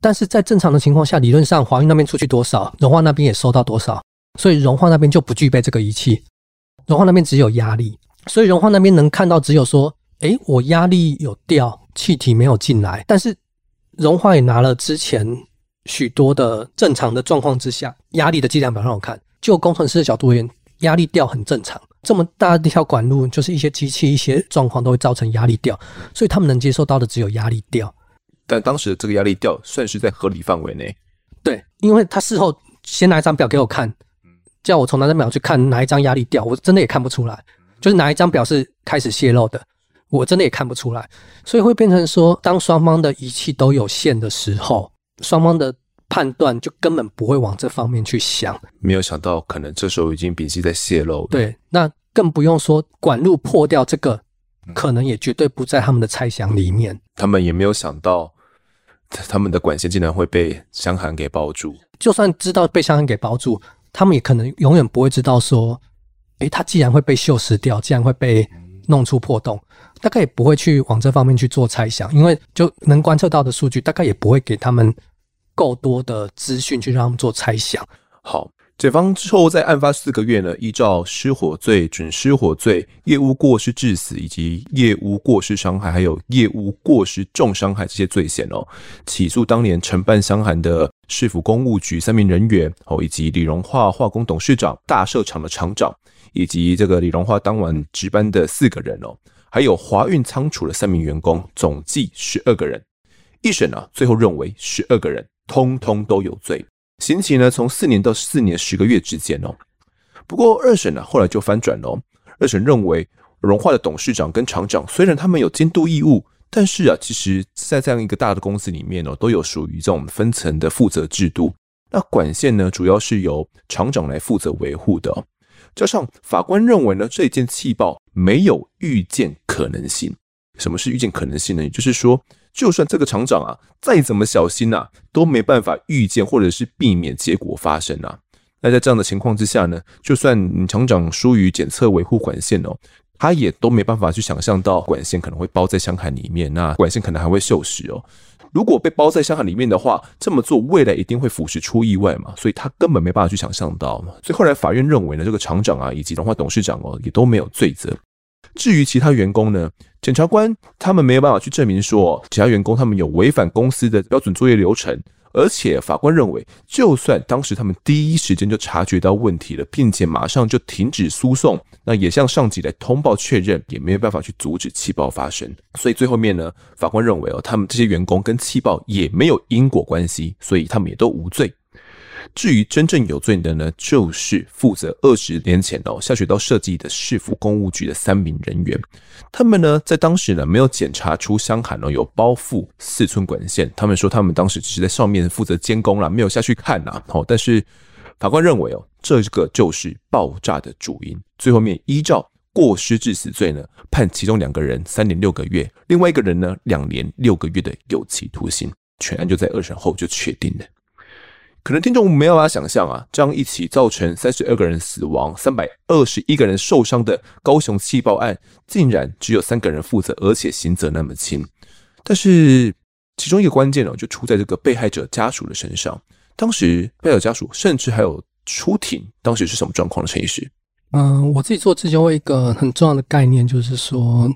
但是在正常的情况下，理论上华运那边出去多少，融化那边也收到多少，所以融化那边就不具备这个仪器。融化那边只有压力，所以融化那边能看到只有说，哎，我压力有掉，气体没有进来。但是融化也拿了之前许多的正常的状况之下压力的计量表让我看，就工程师的角度而言，压力掉很正常。这么大的一条管路，就是一些机器一些状况都会造成压力掉，所以他们能接受到的只有压力掉。但当时的这个压力掉算是在合理范围内，对，因为他事后先拿一张表给我看，叫我从那张表去看哪一张压力掉，我真的也看不出来，就是哪一张表是开始泄露的，我真的也看不出来，所以会变成说，当双方的仪器都有限的时候，双方的判断就根本不会往这方面去想，没有想到可能这时候已经笔记在泄露，对，那更不用说管路破掉这个，可能也绝对不在他们的猜想里面，他们也没有想到。他们的管线竟然会被香寒给包住，就算知道被香寒给包住，他们也可能永远不会知道说，诶，它既然会被锈蚀掉，既然会被弄出破洞，大概也不会去往这方面去做猜想，因为就能观测到的数据，大概也不会给他们够多的资讯去让他们做猜想。好。检方之后在案发四个月呢，依照失火罪、准失火罪、业务过失致死以及业务过失伤害，还有业务过失重伤害这些罪嫌哦，起诉当年承办箱涵的市府工务局三名人员哦，以及李荣化化工董事长、大社厂的厂长，以及这个李荣化当晚值班的四个人哦，还有华运仓储的三名员工，总计十二个人。一审呢，最后认为十二个人通通都有罪。刑期呢，从四年到四年十个月之间哦。不过二审呢，后来就翻转了。二审认为，融化的董事长跟厂长虽然他们有监督义务，但是啊，其实在这样一个大的公司里面哦，都有属于这种分层的负责制度。那管线呢，主要是由厂长来负责维护的。加上法官认为呢，这件气爆没有预见可能性。什么是预见可能性呢？也就是说。就算这个厂长啊再怎么小心啊，都没办法预见或者是避免结果发生啊。那在这样的情况之下呢，就算厂长疏于检测维护管线哦，他也都没办法去想象到管线可能会包在箱涵里面，那管线可能还会锈蚀哦。如果被包在箱涵里面的话，这么做未来一定会腐蚀出意外嘛，所以他根本没办法去想象到。所以后来法院认为呢，这个厂长啊以及荣华董事长哦也都没有罪责。至于其他员工呢，检察官他们没有办法去证明说其他员工他们有违反公司的标准作业流程。而且法官认为，就算当时他们第一时间就察觉到问题了，并且马上就停止诉讼，那也向上级来通报确认，也没有办法去阻止气爆发生。所以最后面呢，法官认为哦，他们这些员工跟气爆也没有因果关系，所以他们也都无罪。至于真正有罪的呢，就是负责二十年前哦下水道设计的市府公务局的三名人员，他们呢在当时呢没有检查出箱涵哦有包覆四寸管线，他们说他们当时只是在上面负责监工啦，没有下去看呐。哦，但是法官认为哦，这个就是爆炸的主因。最后面依照过失致死罪呢，判其中两个人三年六个月，另外一个人呢两年六个月的有期徒刑。全案就在二审后就确定了。可能听众没有办法想象啊，这样一起造成三十二个人死亡、三百二十一个人受伤的高雄气爆案，竟然只有三个人负责，而且刑责那么轻。但是其中一个关键哦，就出在这个被害者家属的身上。当时被害者家属甚至还有出庭，当时是什么状况呢？陈医师？嗯，我自己做自救会一个很重要的概念就是说，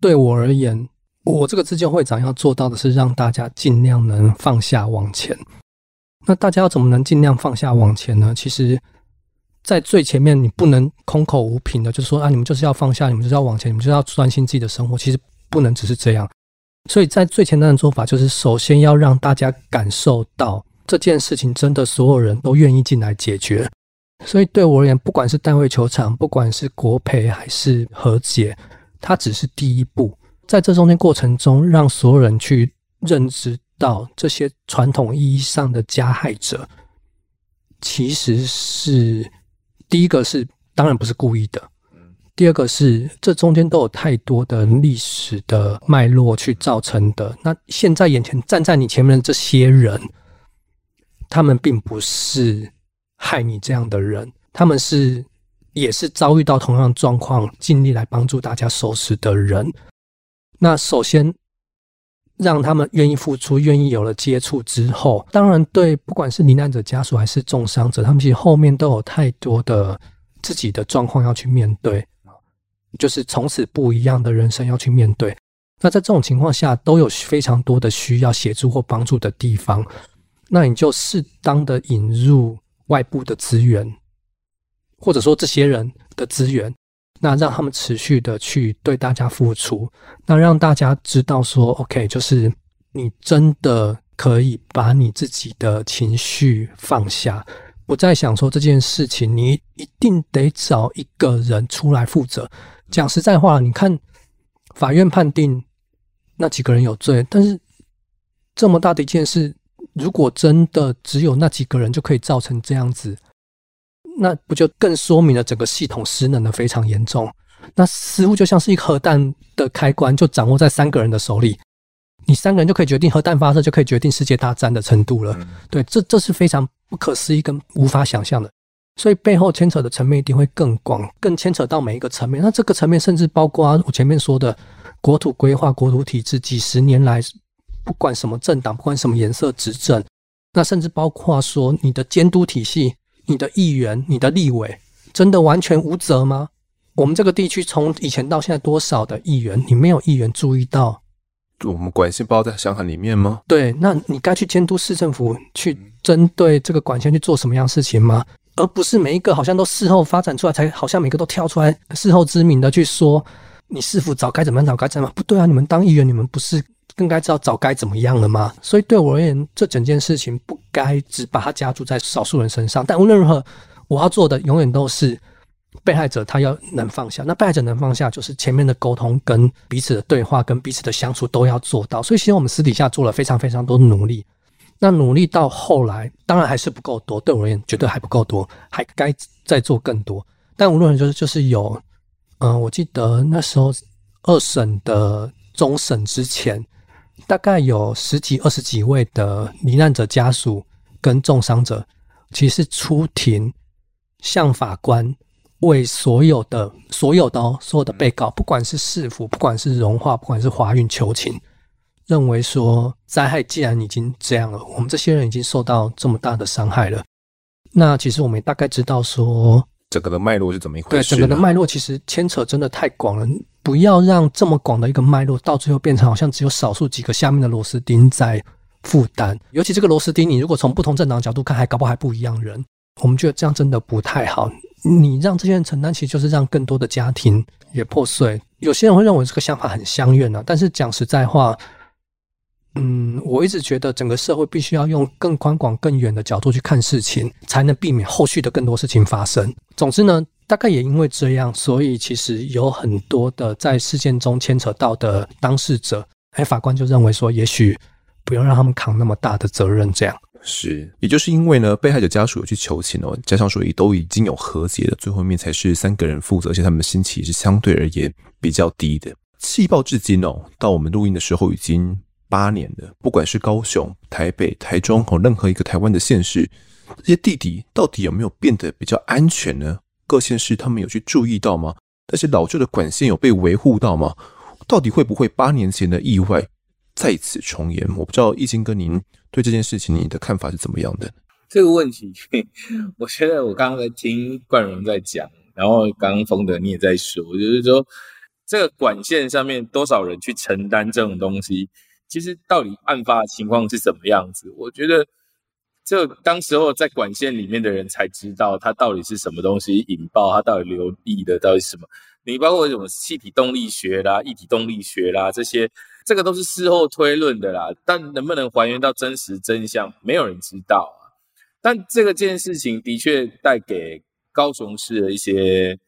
对我而言，我这个自救会长要做到的是让大家尽量能放下往前。那大家要怎么能尽量放下往前呢？其实，在最前面，你不能空口无凭的，就是说啊，你们就是要放下，你们就是要往前，你们就是要专心自己的生活。其实不能只是这样。所以在最简单的做法，就是首先要让大家感受到这件事情真的所有人都愿意进来解决。所以对我而言，不管是单位球场，不管是国赔还是和解，它只是第一步。在这中间过程中，让所有人去认知。到这些传统意义上的加害者，其实是第一个是当然不是故意的，第二个是这中间都有太多的历史的脉络去造成的。那现在眼前站在你前面的这些人，他们并不是害你这样的人，他们是也是遭遇到同样状况，尽力来帮助大家收拾的人。那首先。让他们愿意付出，愿意有了接触之后，当然对，不管是罹难者家属还是重伤者，他们其实后面都有太多的自己的状况要去面对，就是从此不一样的人生要去面对。那在这种情况下，都有非常多的需要协助或帮助的地方，那你就适当的引入外部的资源，或者说这些人的资源。那让他们持续的去对大家付出，那让大家知道说，OK，就是你真的可以把你自己的情绪放下，不再想说这件事情，你一定得找一个人出来负责。讲实在话，你看法院判定那几个人有罪，但是这么大的一件事，如果真的只有那几个人就可以造成这样子。那不就更说明了整个系统失能的非常严重？那似乎就像是一个核弹的开关，就掌握在三个人的手里，你三个人就可以决定核弹发射，就可以决定世界大战的程度了。对，这这是非常不可思议跟无法想象的。所以背后牵扯的层面一定会更广，更牵扯到每一个层面。那这个层面甚至包括我前面说的国土规划、国土体制，几十年来不管什么政党，不管什么颜色执政，那甚至包括说你的监督体系。你的议员、你的立委，真的完全无责吗？我们这个地区从以前到现在多少的议员，你没有议员注意到我们管线包在箱涵里面吗？对，那你该去监督市政府去针对这个管线去做什么样的事情吗？而不是每一个好像都事后发展出来，才好像每个都跳出来事后知名的去说你市府早该怎么样，早该怎么样？不对啊！你们当议员，你们不是？更该知道早该怎么样了吗？所以对我而言，这整件事情不该只把它加注在少数人身上。但无论如何，我要做的永远都是被害者他要能放下。那被害者能放下，就是前面的沟通、跟彼此的对话、跟彼此的相处都要做到。所以，其实我们私底下做了非常非常多努力。那努力到后来，当然还是不够多。对我而言，绝对还不够多，还该再做更多。但无论，就是就是有，嗯、我记得那时候二审的终审之前。大概有十几、二十几位的罹难者家属跟重伤者，其实出庭向法官为所有的所有的哦，所有的被告，不管是市府，不管是荣化，不管是华运求情，认为说灾害既然已经这样了，我们这些人已经受到这么大的伤害了，那其实我们也大概知道说整个的脉络是怎么一回事。对，整个的脉络其实牵扯真的太广了，不要让这么广的一个脉络到最后变成好像只有少数几个下面的螺丝钉在负担。尤其这个螺丝钉，你如果从不同政党角度看，还搞不好还不一样人。我们觉得这样真的不太好。你让这些人承担，其实就是让更多的家庭也破碎。有些人会认为这个想法很乡愿啊，但是讲实在话，嗯，我一直觉得整个社会必须要用更宽广、更远的角度去看事情，才能避免后续的更多事情发生。总之呢，大概也因为这样，所以其实有很多的在事件中牵扯到的当事者，哎，法官就认为说，也许不用让他们扛那么大的责任，这样。是，也就是因为呢，被害者家属有去求情哦，加上说也都已经有和解了，最后面才是三个人负责，而且他们的刑期是相对而言比较低的。气爆至今哦，到我们录音的时候已经八年了，不管是高雄、台北、台中和任何一个台湾的县市，这些地底到底有没有变得比较安全呢？各县市他们有去注意到吗？那些老旧的管线有被维护到吗？到底会不会八年前的意外再次重演？我不知道亿钦哥您。对这件事情，你的看法是怎么样的？这个问题，我觉得我刚刚在听冠荣在讲，然后刚刚丰德你也在说，就是说这个管线上面多少人去承担这种东西，其实到底案发情况是怎么样子？我觉得这当时候在管线里面的人才知道，它到底是什么东西引爆，它到底流溢的到底是什么？你包括什么气体动力学啦、液体动力学啦这些。这个都是事后推论的啦，但能不能还原到真实真相，没有人知道啊。但这个件事情的确带给高雄市的一些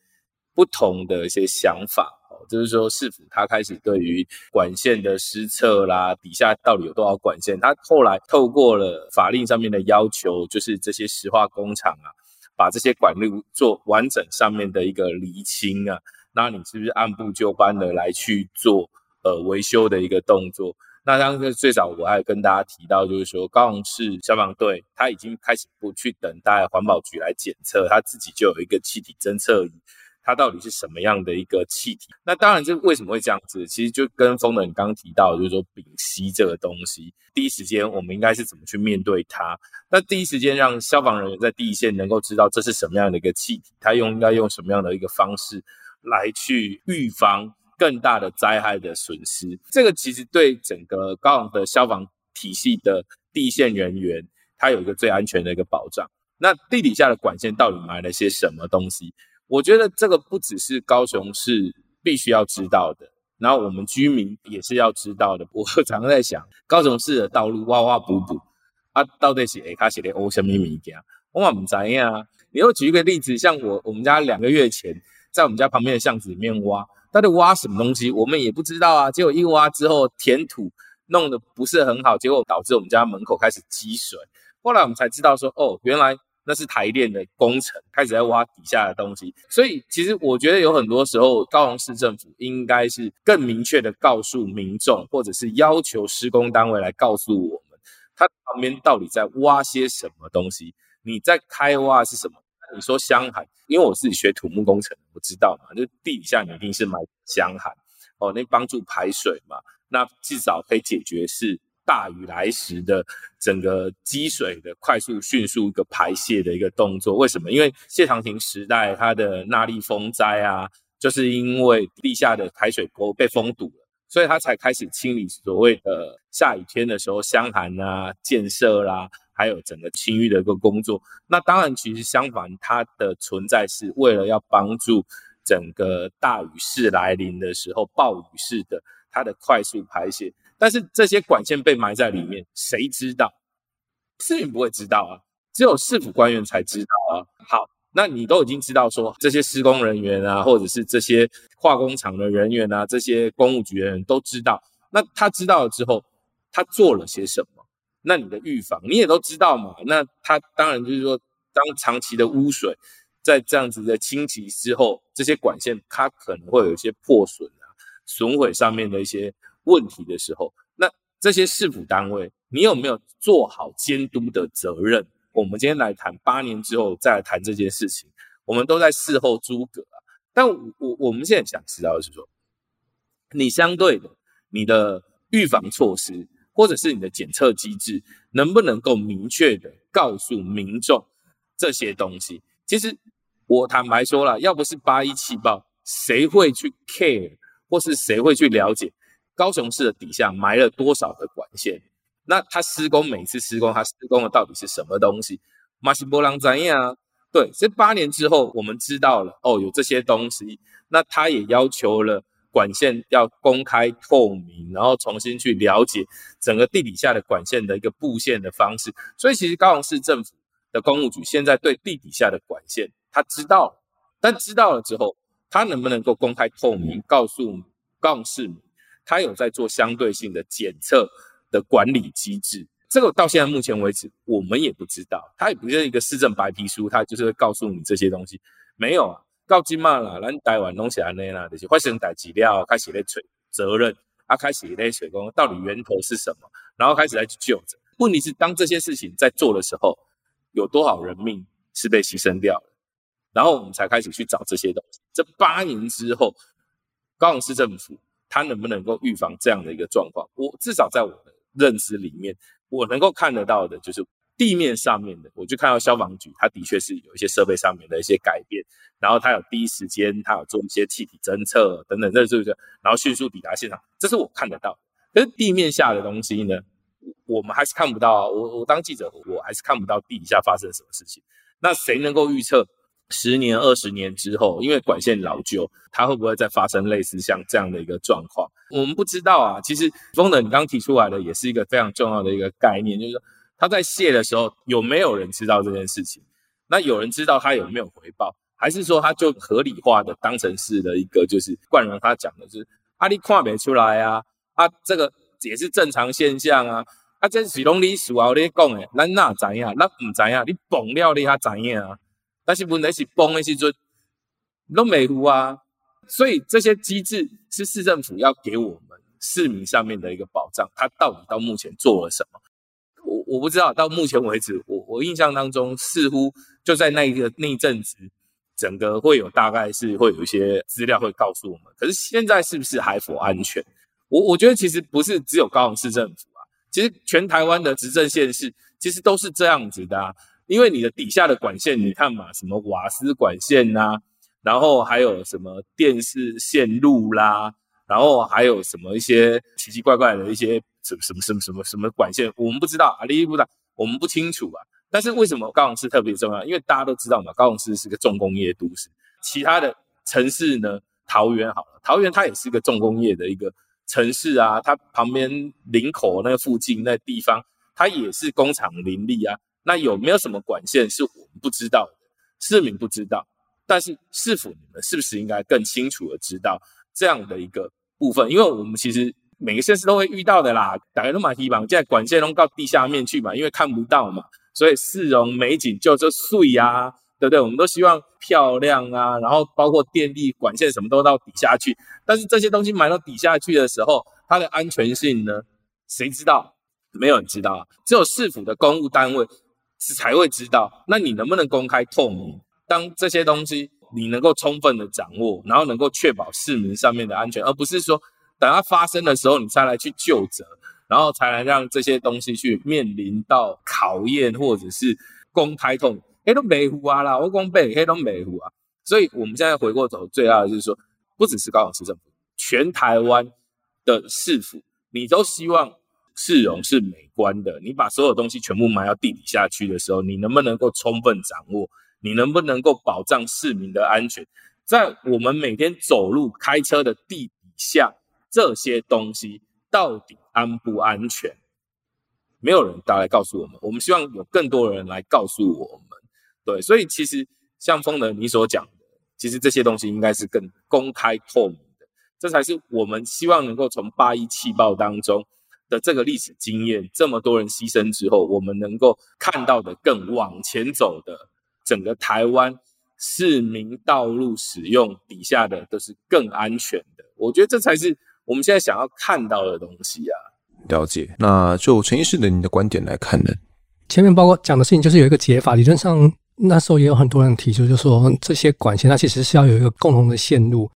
不同的一些想法，就是说市府他开始对于管线的施测啦，底下到底有多少管线，他后来透过了法令上面的要求，就是这些石化工厂啊，把这些管路做完整上面的一个厘清啊，那你是不是按部就班的来去做？呃，维修的一个动作。那当时最早我还跟大家提到，就是说高雄市消防队他已经开始不去等待环保局来检测，他自己就有一个气体侦测仪，它到底是什么样的一个气体？那当然，这为什么会这样子？其实就跟丰德你刚刚提到，就是说丙烯这个东西，第一时间我们应该是怎么去面对它？那第一时间让消防人员在第一线能够知道这是什么样的一个气体，他用应该用什么样的一个方式来去预防。更大的灾害的损失，这个其实对整个高雄的消防体系的第一线人员，他有一个最安全的一个保障。那地底下的管线到底埋了些什么东西？我觉得这个不只是高雄市必须要知道的，然后我们居民也是要知道的。我 常常在想，高雄市的道路挖挖补补，啊，到底是下卡写的欧什么物件？我嘛不知啊。你又举一个例子，像我我们家两个月前在我们家旁边的巷子里面挖。到底挖什么东西，我们也不知道啊。结果一挖之后，填土弄得不是很好，结果导致我们家门口开始积水。后来我们才知道说，哦，原来那是台电的工程，开始在挖底下的东西。所以其实我觉得有很多时候，高雄市政府应该是更明确的告诉民众，或者是要求施工单位来告诉我们，它旁边到底在挖些什么东西，你在开挖是什么？你说箱涵，因为我自己学土木工程，我知道嘛，就地底下你一定是埋箱涵哦，那帮助排水嘛，那至少可以解决是大雨来时的整个积水的快速迅速一个排泄的一个动作。为什么？因为谢长廷时代它的纳莉风灾啊，就是因为地下的排水沟被封堵了，所以他才开始清理所谓的下雨天的时候箱涵啊建设啦。还有整个清淤的一个工作，那当然，其实相反，它的存在是为了要帮助整个大雨势来临的时候，暴雨式的它的快速排泄。但是这些管线被埋在里面，谁知道？市民不会知道啊，只有市府官员才知道啊。好，那你都已经知道说，这些施工人员啊，或者是这些化工厂的人员啊，这些公务局的人都知道。那他知道了之后，他做了些什么？那你的预防你也都知道嘛？那他当然就是说，当长期的污水在这样子的清洗之后，这些管线它可能会有一些破损啊、损毁上面的一些问题的时候，那这些市府单位，你有没有做好监督的责任？我们今天来谈八年之后再来谈这件事情，我们都在事后诸葛啊。但我我我们现在想知道的是说，你相对的，你的预防措施或者是你的检测机制，能不能够明确的告诉民众这些东西？其实我坦白说了，要不是八一气爆，谁会去 care，或是谁会去了解高雄市的底下埋了多少的管线？那他施工每次施工，他施工的到底是什么东西？马西波浪怎样？对，这八年之后，我们知道了哦，有这些东西。那他也要求了管线要公开透明，然后重新去了解整个地底下的管线的一个布线的方式。所以，其实高雄市政府的公务局现在对地底下的管线他知道了，但知道了之后，他能不能够公开透明，告诉高雄市民，他有在做相对性的检测的管理机制？这个到现在目前为止，我们也不知道，它也不是一个市政白皮书，它就是会告诉你这些东西。没有啊，告金嘛啦，咱台湾东西安内啦，就是发生代志了，开始在追责任，啊，开始在追讲到底源头是什么，然后开始来去救着。问题是，当这些事情在做的时候，有多少人命是被牺牲掉了？然后我们才开始去找这些东西。这八年之后，高雄市政府它能不能够预防这样的一个状况？我至少在我的认知里面。我能够看得到的就是地面上面的，我就看到消防局，它的确是有一些设备上面的一些改变，然后它有第一时间，它有做一些气体侦测等等，这是不是？然后迅速抵达现场，这是我看得到。可是地面下的东西呢，我们还是看不到啊。我我当记者，我还是看不到地底下发生什么事情。那谁能够预测？十年、二十年之后，因为管线老旧，它会不会再发生类似像这样的一个状况？我们不知道啊。其实，丰德你刚提出来的也是一个非常重要的一个概念，就是说他在卸的时候有没有人知道这件事情？那有人知道他有没有回报？还是说他就合理化的当成是的一个就是惯容他讲的就是啊，你看不出来啊，啊，这个也是正常现象啊，啊，这是拢你事后你讲的，咱哪知影？咱唔知影，你崩了你还知影啊？但是问题是崩的时候都没糊啊，所以这些机制是市政府要给我们市民上面的一个保障。他到底到目前做了什么？我我不知道。到目前为止，我我印象当中似乎就在那一个那一阵子，整个会有大概是会有一些资料会告诉我们。可是现在是不是还否安全？我我觉得其实不是只有高雄市政府啊，其实全台湾的执政县市其实都是这样子的啊。因为你的底下的管线，你看嘛，什么瓦斯管线呐、然后还有什么电视线路啦，然后还有什么一些奇奇怪怪的一些什么什么什么什么什么管线，我们不知道啊，你不知道，我们不清楚啊。但是为什么高雄市特别重要？因为大家都知道嘛，高雄市是个重工业都市。其他的城市呢，桃园好了，桃园它也是个重工业的一个城市啊，它旁边林口那附近那地方，它也是工厂林立啊。那有没有什么管线是我们不知道的，市民不知道？但是市府你们是不是应该更清楚的知道这样的一个部分？因为我们其实每个县市都会遇到的啦，大家都蛮希望，现在管线都到地下面去嘛，因为看不到嘛，所以市容美景就就碎啊，对不对？我们都希望漂亮啊，然后包括电力管线什么都到底下去，但是这些东西埋到底下去的时候，它的安全性呢？谁知道？没有人知道啊，只有市府的公务单位。是才会知道，那你能不能公开透明？当这些东西你能够充分的掌握，然后能够确保市民上面的安全，而不是说等它发生的时候你才来去究责，然后才来让这些东西去面临到考验或者是公开透明。黑都没糊啊啦，我讲白黑都没糊啊。所以我们现在回过头，最大的就是说，不只是高雄市政府，全台湾的市府，你都希望。市容是美观的，你把所有东西全部埋到地底下去的时候，你能不能够充分掌握？你能不能够保障市民的安全？在我们每天走路、开车的地底下，这些东西到底安不安全？没有人大来告诉我们。我们希望有更多人来告诉我们。对，所以其实像风能你所讲的，其实这些东西应该是更公开透明的，这才是我们希望能够从八一气爆当中。的这个历史经验，这么多人牺牲之后，我们能够看到的更往前走的整个台湾市民道路使用底下的都是更安全的。我觉得这才是我们现在想要看到的东西啊。了解。那就陈医师的你的观点来看呢？前面包括讲的事情，就是有一个解法，理论上那时候也有很多人提出，就说这些管线它其实是要有一个共同的线路，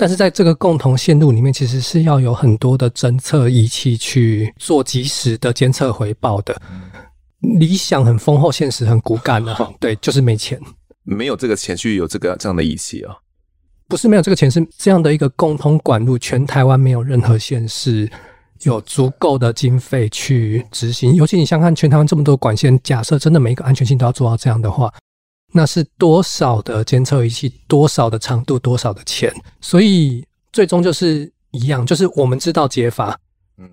但是在这个共同线路里面，其实是要有很多的侦测仪器去做及时的监测回报的。理想很丰厚，现实很骨感的、啊。对，就是没钱，没有这个钱去有这个这样的仪器啊。不是没有这个钱，是这样的一个共同管路，全台湾没有任何县市有足够的经费去执行。尤其你想看全台湾这么多管线，假设真的每一个安全性都要做到这样的话，那是多少的监测仪器，多少的长度，多少的钱？所以最终就是一样，就是我们知道解法，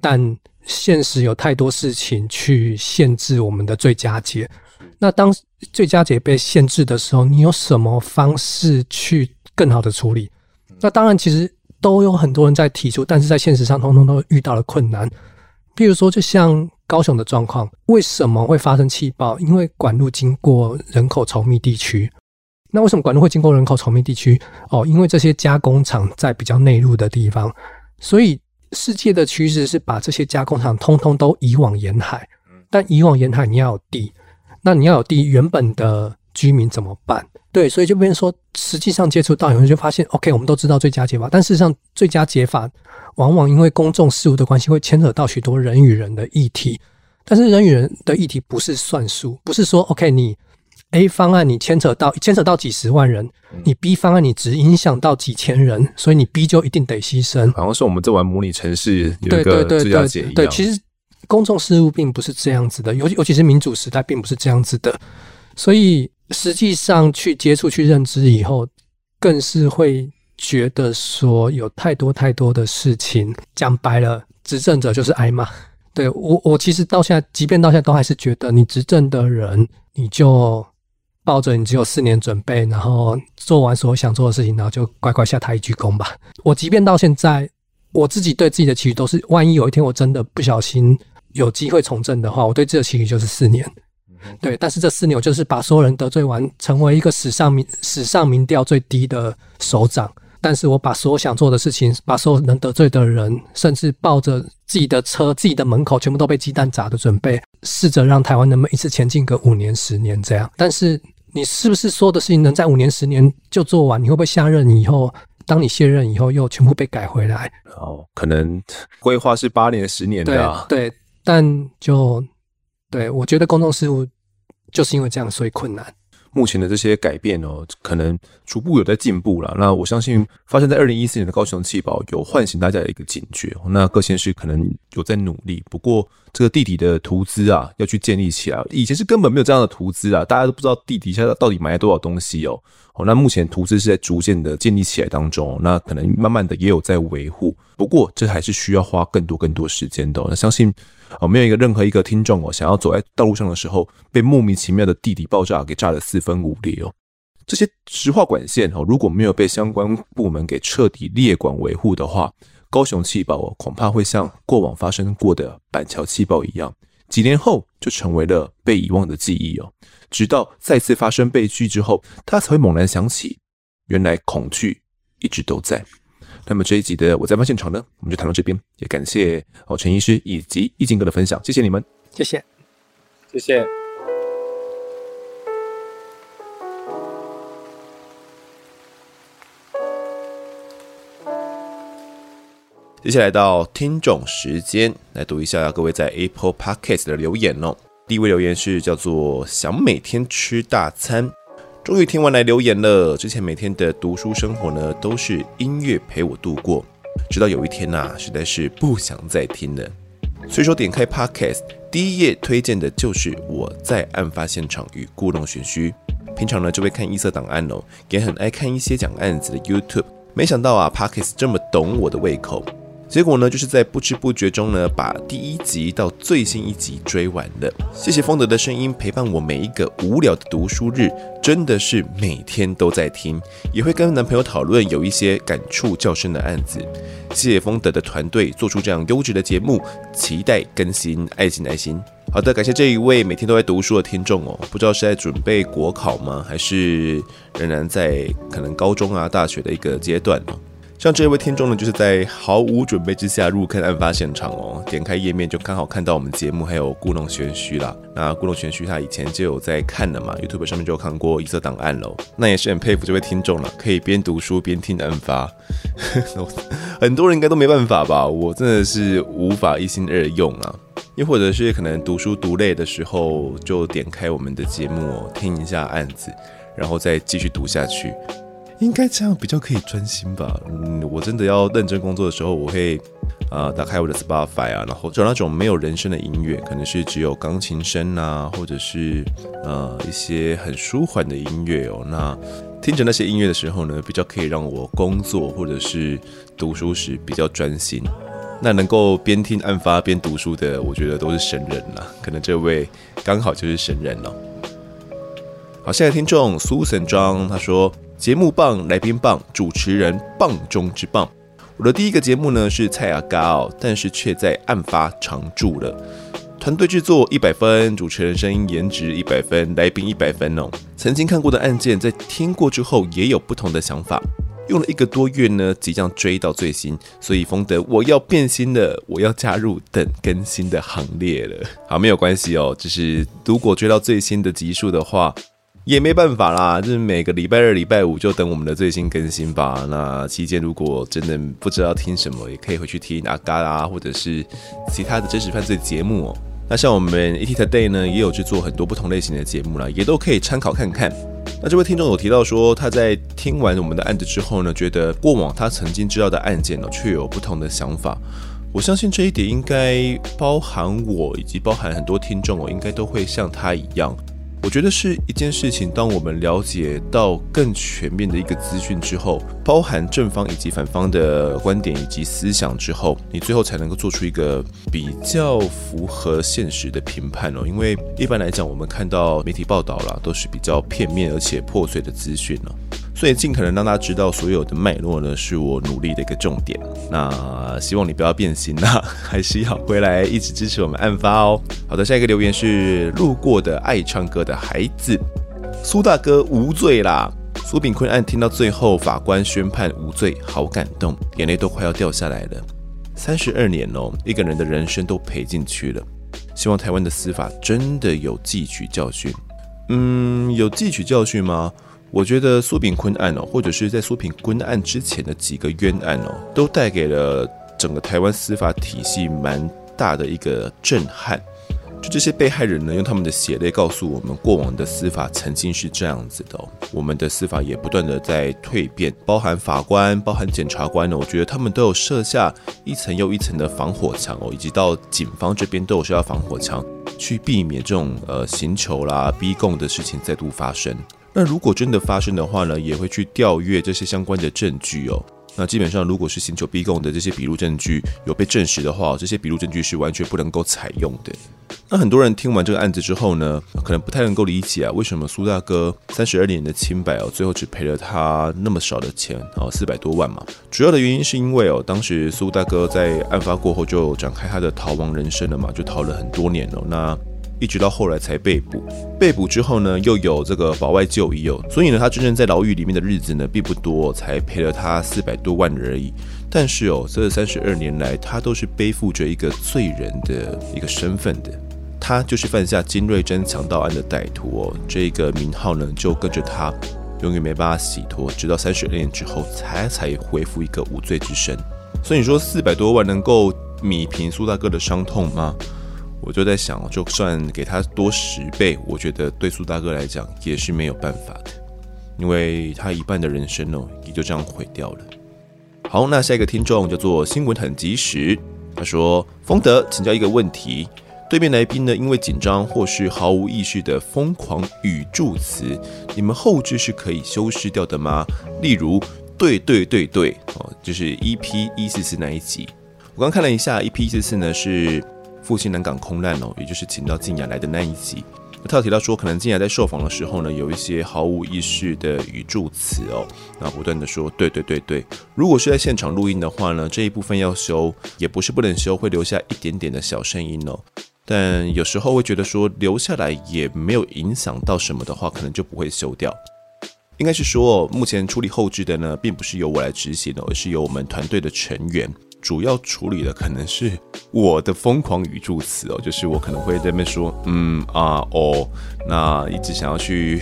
但现实有太多事情去限制我们的最佳解。那当最佳解被限制的时候，你有什么方式去？更好的处理，那当然其实都有很多人在提出，但是在现实上通通都遇到了困难。比如说，就像高雄的状况，为什么会发生气爆？因为管路经过人口稠密地区。那为什么管路会经过人口稠密地区？哦，因为这些加工厂在比较内陆的地方，所以世界的趋势是把这些加工厂通通都移往沿海。但移往沿海，你要有地，那你要有地，原本的居民怎么办？对，所以就变成说，实际上接触到以后就发现，OK，我们都知道最佳解法，但事实上最佳解法往往因为公众事务的关系，会牵扯到许多人与人的议题。但是人与人的议题不是算数，不是说 OK，你 A 方案你牵扯到牵扯到几十万人，你 B 方案你只影响到几千人，所以你 B 就一定得牺牲。好像是我们在玩模拟城市有一个最佳解一样。对，其实公众事务并不是这样子的，尤尤其是民主时代，并不是这样子的，所以。实际上去接触、去认知以后，更是会觉得说有太多太多的事情。讲白了，执政者就是挨骂。对，我，我其实到现在，即便到现在，都还是觉得你执政的人，你就抱着你只有四年准备，然后做完所有想做的事情，然后就乖乖下台一鞠躬吧。我即便到现在，我自己对自己的期许都是，万一有一天我真的不小心有机会从政的话，我对自己的期许就是四年。对，但是这四年我就是把所有人得罪完，成为一个史上民史上民调最低的首长。但是我把所有想做的事情，把所有能得罪的人，甚至抱着自己的车、自己的门口全部都被鸡蛋砸的准备，试着让台湾能不能一次前进个五年、十年这样。但是你是不是所有的事情能在五年、十年就做完？你会不会下任以后，当你卸任以后又全部被改回来？哦，可能规划是八年、十年的啊。对，对，但就对我觉得公众事务。就是因为这样，所以困难。目前的这些改变哦，可能逐步有在进步了。那我相信，发生在二零一四年的高雄气爆，有唤醒大家的一个警觉。那各县市可能有在努力，不过这个地底的图资啊，要去建立起来。以前是根本没有这样的图资啊，大家都不知道地底下到底埋了多少东西哦。哦，那目前图资是在逐渐的建立起来当中，那可能慢慢的也有在维护。不过这还是需要花更多更多时间的。那相信。哦，没有一个任何一个听众哦，想要走在道路上的时候，被莫名其妙的地底爆炸给炸得四分五裂哦。这些石化管线哦，如果没有被相关部门给彻底列管维护的话，高雄气爆哦，恐怕会像过往发生过的板桥气爆一样，几年后就成为了被遗忘的记忆哦。直到再次发生悲剧之后，他才会猛然想起，原来恐惧一直都在。那么这一集的我在案发现场呢，我们就谈到这边，也感谢哦陈医师以及奕敬哥的分享，谢谢你们，谢谢，谢谢。接下来到听众时间，来读一下各位在 Apple Podcast 的留言哦。第一位留言是叫做想每天吃大餐。终于听完来留言了。之前每天的读书生活呢，都是音乐陪我度过。直到有一天呐、啊，实在是不想再听了。随手点开 Podcast，第一页推荐的就是我在案发现场与故弄玄虚。平常呢就会看异色档案哦，也很爱看一些讲案子的 YouTube。没想到啊，Podcast 这么懂我的胃口。结果呢，就是在不知不觉中呢，把第一集到最新一集追完了。谢谢丰德的声音陪伴我每一个无聊的读书日，真的是每天都在听，也会跟男朋友讨论有一些感触较深的案子。谢谢丰德的团队做出这样优质的节目，期待更新，爱心爱心。好的，感谢这一位每天都在读书的听众哦，不知道是在准备国考吗，还是仍然在可能高中啊、大学的一个阶段哦。像这位听众呢，就是在毫无准备之下入坑案发现场哦，点开页面就刚好看到我们节目还有故弄玄虚啦。那故弄玄虚他以前就有在看了嘛，YouTube 上面就有看过一则档案喽。那也是很佩服这位听众了，可以边读书边听案发。很多人应该都没办法吧？我真的是无法一心二用啊。又或者是可能读书读累的时候，就点开我们的节目哦，听一下案子，然后再继续读下去。应该这样比较可以专心吧。嗯，我真的要认真工作的时候，我会啊、打开我的 Spotify 啊，然后找那种没有人声的音乐，可能是只有钢琴声啊，或者是呃一些很舒缓的音乐哦。那听着那些音乐的时候呢，比较可以让我工作或者是读书时比较专心。那能够边听案发边读书的，我觉得都是神人了。可能这位刚好就是神人哦。好，现在听众 Susan 庄他说。节目棒，来宾棒，主持人棒中之棒。我的第一个节目呢是蔡阿嘎哦，但是却在案发常驻了。团队制作一百分，主持人声音颜值一百分，来宾一百分哦。曾经看过的案件，在听过之后也有不同的想法。用了一个多月呢，即将追到最新，所以风德我要变心了，我要加入等更新的行列了。好，没有关系哦，就是如果追到最新的集数的话。也没办法啦，就是每个礼拜二、礼拜五就等我们的最新更新吧。那期间如果真的不知道听什么，也可以回去听阿嘎啦，或者是其他的真实犯罪节目哦。那像我们 ET Today 呢，也有去做很多不同类型的节目啦，也都可以参考看看。那这位听众有提到说，他在听完我们的案子之后呢，觉得过往他曾经知道的案件呢，却有不同的想法。我相信这一点应该包含我，以及包含很多听众哦，应该都会像他一样。我觉得是一件事情，当我们了解到更全面的一个资讯之后，包含正方以及反方的观点以及思想之后，你最后才能够做出一个比较符合现实的评判哦。因为一般来讲，我们看到媒体报道啦，都是比较片面而且破碎的资讯哦。所以尽可能让大家知道所有的脉络呢，是我努力的一个重点。那希望你不要变心啦，还是要回来一直支持我们案发哦。好的，下一个留言是路过的爱唱歌的孩子，苏大哥无罪啦。苏炳坤案听到最后，法官宣判无罪，好感动，眼泪都快要掉下来了。三十二年哦，一个人的人生都赔进去了。希望台湾的司法真的有汲取教训。嗯，有汲取教训吗？我觉得苏炳坤案哦，或者是在苏炳坤案之前的几个冤案哦，都带给了整个台湾司法体系蛮大的一个震撼。就这些被害人呢，用他们的血泪告诉我们，过往的司法曾经是这样子的。我们的司法也不断的在蜕变，包含法官、包含检察官呢，我觉得他们都有设下一层又一层的防火墙哦，以及到警方这边都有设下防火墙，去避免这种呃刑求啦、逼供的事情再度发生。那如果真的发生的话呢，也会去调阅这些相关的证据哦。那基本上，如果是刑求逼供的这些笔录证据有被证实的话，这些笔录证据是完全不能够采用的。那很多人听完这个案子之后呢，可能不太能够理解啊，为什么苏大哥三十二年的清白哦，最后只赔了他那么少的钱哦，四百多万嘛。主要的原因是因为哦，当时苏大哥在案发过后就展开他的逃亡人生了嘛，就逃了很多年哦。那一直到后来才被捕，被捕之后呢，又有这个保外就医哦，所以呢，他真正在牢狱里面的日子呢，并不多，才赔了他四百多万而已。但是哦，这三十二年来，他都是背负着一个罪人的一个身份的，他就是犯下金瑞珍强盗案的歹徒哦，这个名号呢，就跟着他，永远没办法洗脱，直到三十二年之后，才才恢复一个无罪之身。所以你说四百多万能够弭平苏大哥的伤痛吗？我就在想，就算给他多十倍，我觉得对苏大哥来讲也是没有办法的，因为他一半的人生哦，也就这样毁掉了。好，那下一个听众叫做新闻很及时，他说：“丰德，请教一个问题，对面来宾呢，因为紧张或是毫无意识的疯狂语助词，你们后置是可以修饰掉的吗？例如，对对对对，哦，就是 EP 一四四那一集，我刚看了一下，EP 一四四呢是。”父亲南港空难哦，也就是请到静雅来的那一集，他提到说，可能静雅在受访的时候呢，有一些毫无意识的语助词哦，然后不断的说对对对对。如果是在现场录音的话呢，这一部分要修也不是不能修，会留下一点点的小声音哦。但有时候会觉得说留下来也没有影响到什么的话，可能就不会修掉。应该是说，目前处理后制的呢，并不是由我来执行的，而是由我们团队的成员主要处理的，可能是我的疯狂语助词哦，就是我可能会在那边说，嗯啊哦，那一直想要去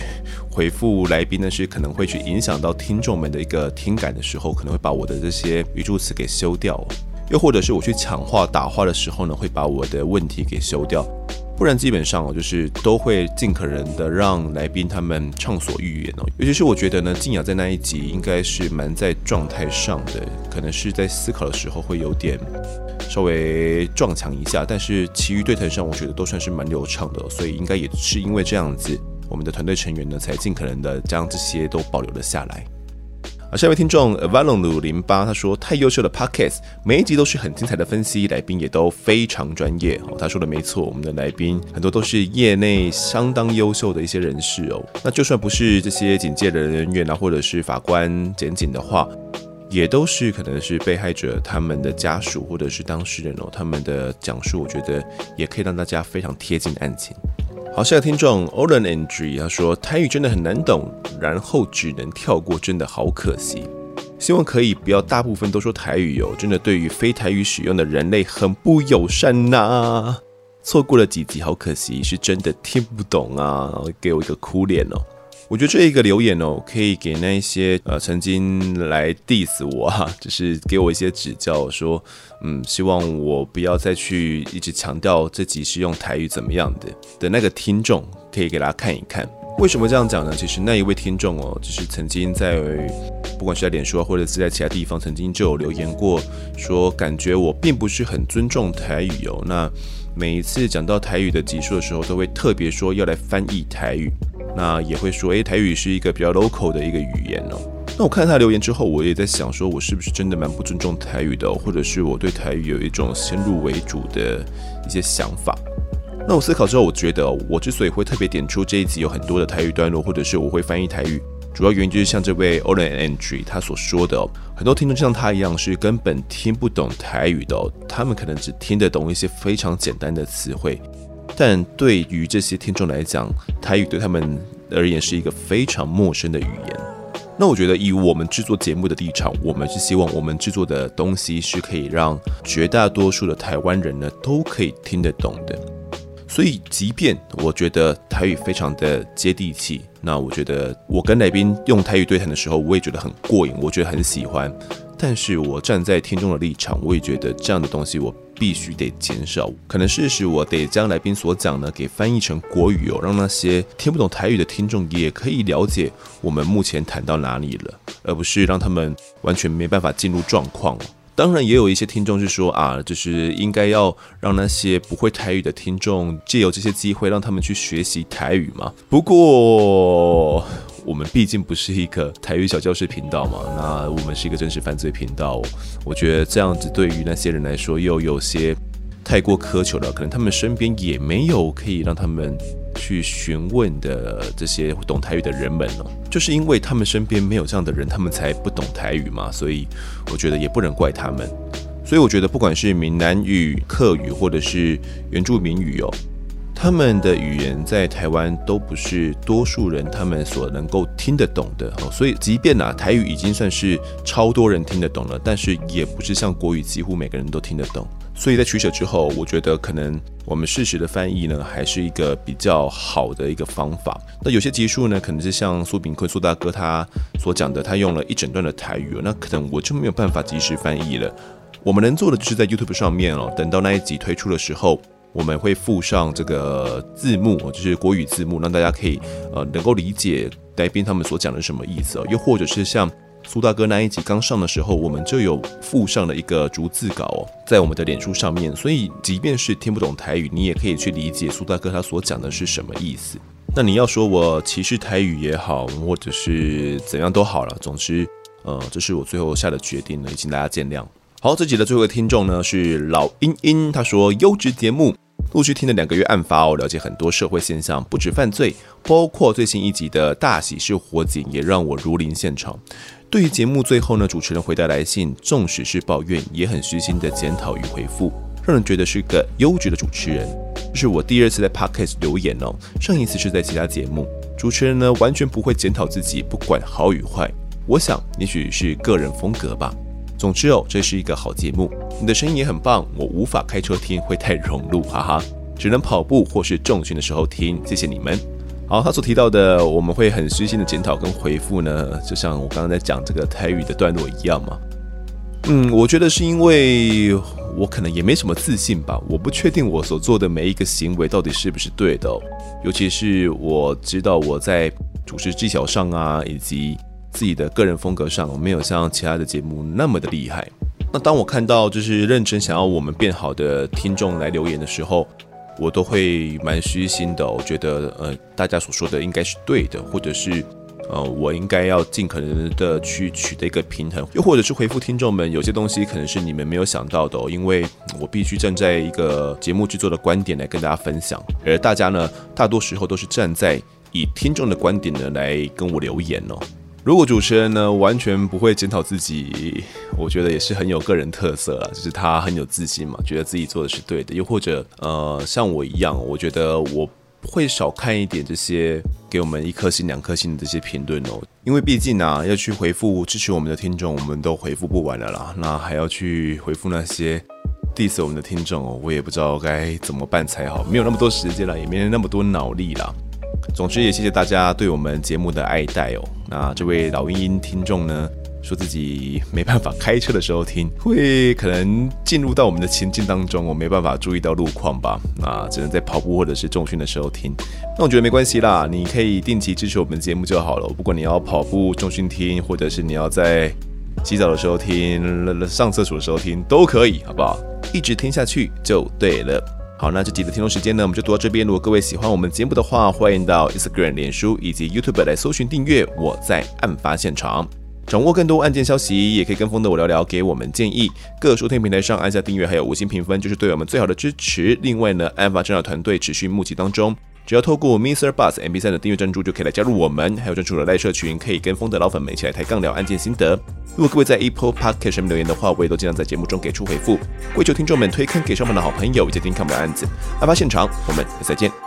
回复来宾呢，是可能会去影响到听众们的一个听感的时候，可能会把我的这些语助词给修掉，又或者是我去抢话打话的时候呢，会把我的问题给修掉。不然基本上哦，就是都会尽可能的让来宾他们畅所欲言哦。尤其是我觉得呢，静雅在那一集应该是蛮在状态上的，可能是在思考的时候会有点稍微撞墙一下，但是其余对谈上我觉得都算是蛮流畅的，所以应该也是因为这样子，我们的团队成员呢才尽可能的将这些都保留了下来。啊，下一位听众 Valon 鲁零八他说：“太优秀的 Podcast，每一集都是很精彩的分析，来宾也都非常专业。”哦，他说的没错，我们的来宾很多都是业内相当优秀的一些人士哦。那就算不是这些警界的人员啊，或者是法官、检警的话，也都是可能是被害者他们的家属或者是当事人哦，他们的讲述，我觉得也可以让大家非常贴近案情。好，下个听众 Olen Andrew 他说台语真的很难懂，然后只能跳过，真的好可惜。希望可以不要大部分都说台语哦，真的对于非台语使用的人类很不友善呐、啊。错过了几集，好可惜，是真的听不懂啊，给我一个哭脸哦。我觉得这一个留言哦，可以给那一些呃曾经来 diss 我哈、啊，就是给我一些指教，说嗯，希望我不要再去一直强调这集是用台语怎么样的的那个听众，可以给大家看一看。为什么这样讲呢？其实那一位听众哦，就是曾经在不管是在脸书啊，或者是在其他地方，曾经就有留言过，说感觉我并不是很尊重台语哦。那每一次讲到台语的集数的时候，都会特别说要来翻译台语。那也会说，诶，台语是一个比较 local 的一个语言哦。那我看他留言之后，我也在想，说我是不是真的蛮不尊重台语的，或者是我对台语有一种先入为主的一些想法。那我思考之后，我觉得我之所以会特别点出这一集有很多的台语段落，或者是我会翻译台语，主要原因就是像这位 Olen Andrew 他所说的，很多听众像他一样是根本听不懂台语的，他们可能只听得懂一些非常简单的词汇。但对于这些听众来讲，台语对他们而言是一个非常陌生的语言。那我觉得，以我们制作节目的立场，我们是希望我们制作的东西是可以让绝大多数的台湾人呢都可以听得懂的。所以，即便我觉得台语非常的接地气，那我觉得我跟来宾用台语对谈的时候，我也觉得很过瘾，我觉得很喜欢。但是我站在听众的立场，我也觉得这样的东西我必须得减少。可能事实我得将来宾所讲呢给翻译成国语哦，让那些听不懂台语的听众也可以了解我们目前谈到哪里了，而不是让他们完全没办法进入状况。当然，也有一些听众是说啊，就是应该要让那些不会台语的听众借由这些机会让他们去学习台语嘛。不过。我们毕竟不是一个台语小教室频道嘛，那我们是一个真实犯罪频道。我觉得这样子对于那些人来说又有些太过苛求了，可能他们身边也没有可以让他们去询问的这些懂台语的人们了。就是因为他们身边没有这样的人，他们才不懂台语嘛，所以我觉得也不能怪他们。所以我觉得不管是闽南语、客语或者是原住民语哦。他们的语言在台湾都不是多数人他们所能够听得懂的，所以即便啊台语已经算是超多人听得懂了，但是也不是像国语几乎每个人都听得懂。所以在取舍之后，我觉得可能我们适时的翻译呢，还是一个比较好的一个方法。那有些集数呢，可能是像苏炳坤苏大哥他所讲的，他用了一整段的台语，那可能我就没有办法及时翻译了。我们能做的就是在 YouTube 上面哦，等到那一集推出的时候。我们会附上这个字幕，就是国语字幕，让大家可以呃能够理解来宾他们所讲的什么意思。又或者是像苏大哥那一集刚上的时候，我们就有附上了一个逐字稿哦，在我们的脸书上面，所以即便是听不懂台语，你也可以去理解苏大哥他所讲的是什么意思。那你要说我歧视台语也好，或者是怎样都好了，总之，呃，这是我最后下的决定了，也请大家见谅。好，这集的最后一个听众呢是老英英，他说优质节目。陆续听了两个月案发哦，了解很多社会现象，不止犯罪，包括最新一集的大喜事火警，也让我如临现场。对于节目最后呢，主持人回答来信，纵使是抱怨，也很虚心的检讨与回复，让人觉得是个优质的主持人。这是我第二次在 Podcast 留言哦，上一次是在其他节目。主持人呢完全不会检讨自己，不管好与坏。我想，也许是个人风格吧。总之哦，这是一个好节目，你的声音也很棒。我无法开车听，会太融入，哈哈，只能跑步或是重训的时候听。谢谢你们。好，他所提到的，我们会很虚心的检讨跟回复呢，就像我刚刚在讲这个台语的段落一样嘛。嗯，我觉得是因为我可能也没什么自信吧，我不确定我所做的每一个行为到底是不是对的哦，尤其是我知道我在主持技巧上啊，以及。自己的个人风格上，我没有像其他的节目那么的厉害。那当我看到就是认真想要我们变好的听众来留言的时候，我都会蛮虚心的。我觉得呃，大家所说的应该是对的，或者是呃，我应该要尽可能的去取得一个平衡，又或者是回复听众们，有些东西可能是你们没有想到的哦，因为我必须站在一个节目制作的观点来跟大家分享，而大家呢，大多时候都是站在以听众的观点呢来跟我留言哦。如果主持人呢完全不会检讨自己，我觉得也是很有个人特色啦，就是他很有自信嘛，觉得自己做的是对的。又或者呃像我一样，我觉得我会少看一点这些给我们一颗星、两颗星的这些评论哦，因为毕竟啊要去回复支持我们的听众，我们都回复不完了啦，那还要去回复那些 diss 我们的听众哦，我也不知道该怎么办才好，没有那么多时间了，也没那么多脑力啦。总之也谢谢大家对我们节目的爱戴哦。那这位老鹰鹰听众呢，说自己没办法开车的时候听，会可能进入到我们的情境当中，我没办法注意到路况吧。那只能在跑步或者是重训的时候听。那我觉得没关系啦，你可以定期支持我们节目就好了。不管你要跑步、重训听，或者是你要在洗澡的时候听、上厕所的时候听，都可以，好不好？一直听下去就对了。好，那这集的听众时间呢，我们就读到这边。如果各位喜欢我们节目的话，欢迎到 Instagram、脸书以及 YouTube 来搜寻订阅。我在案发现场，掌握更多案件消息，也可以跟风的我聊聊，给我们建议。各收听平台上按下订阅，还有五星评分，就是对我们最好的支持。另外呢，案发侦查团队持续募集当中。只要透过 Mister Bus MP3 的订阅赞助，就可以来加入我们，还有专属的赖社群，可以跟风的老粉们一起来抬杠聊案件心得。如果各位在 Apple Podcast 上面留言的话，我也都尽量在节目中给出回复。跪求听众们推坑给上面的好朋友，以及听看我们的案子。案发现场，我们再见。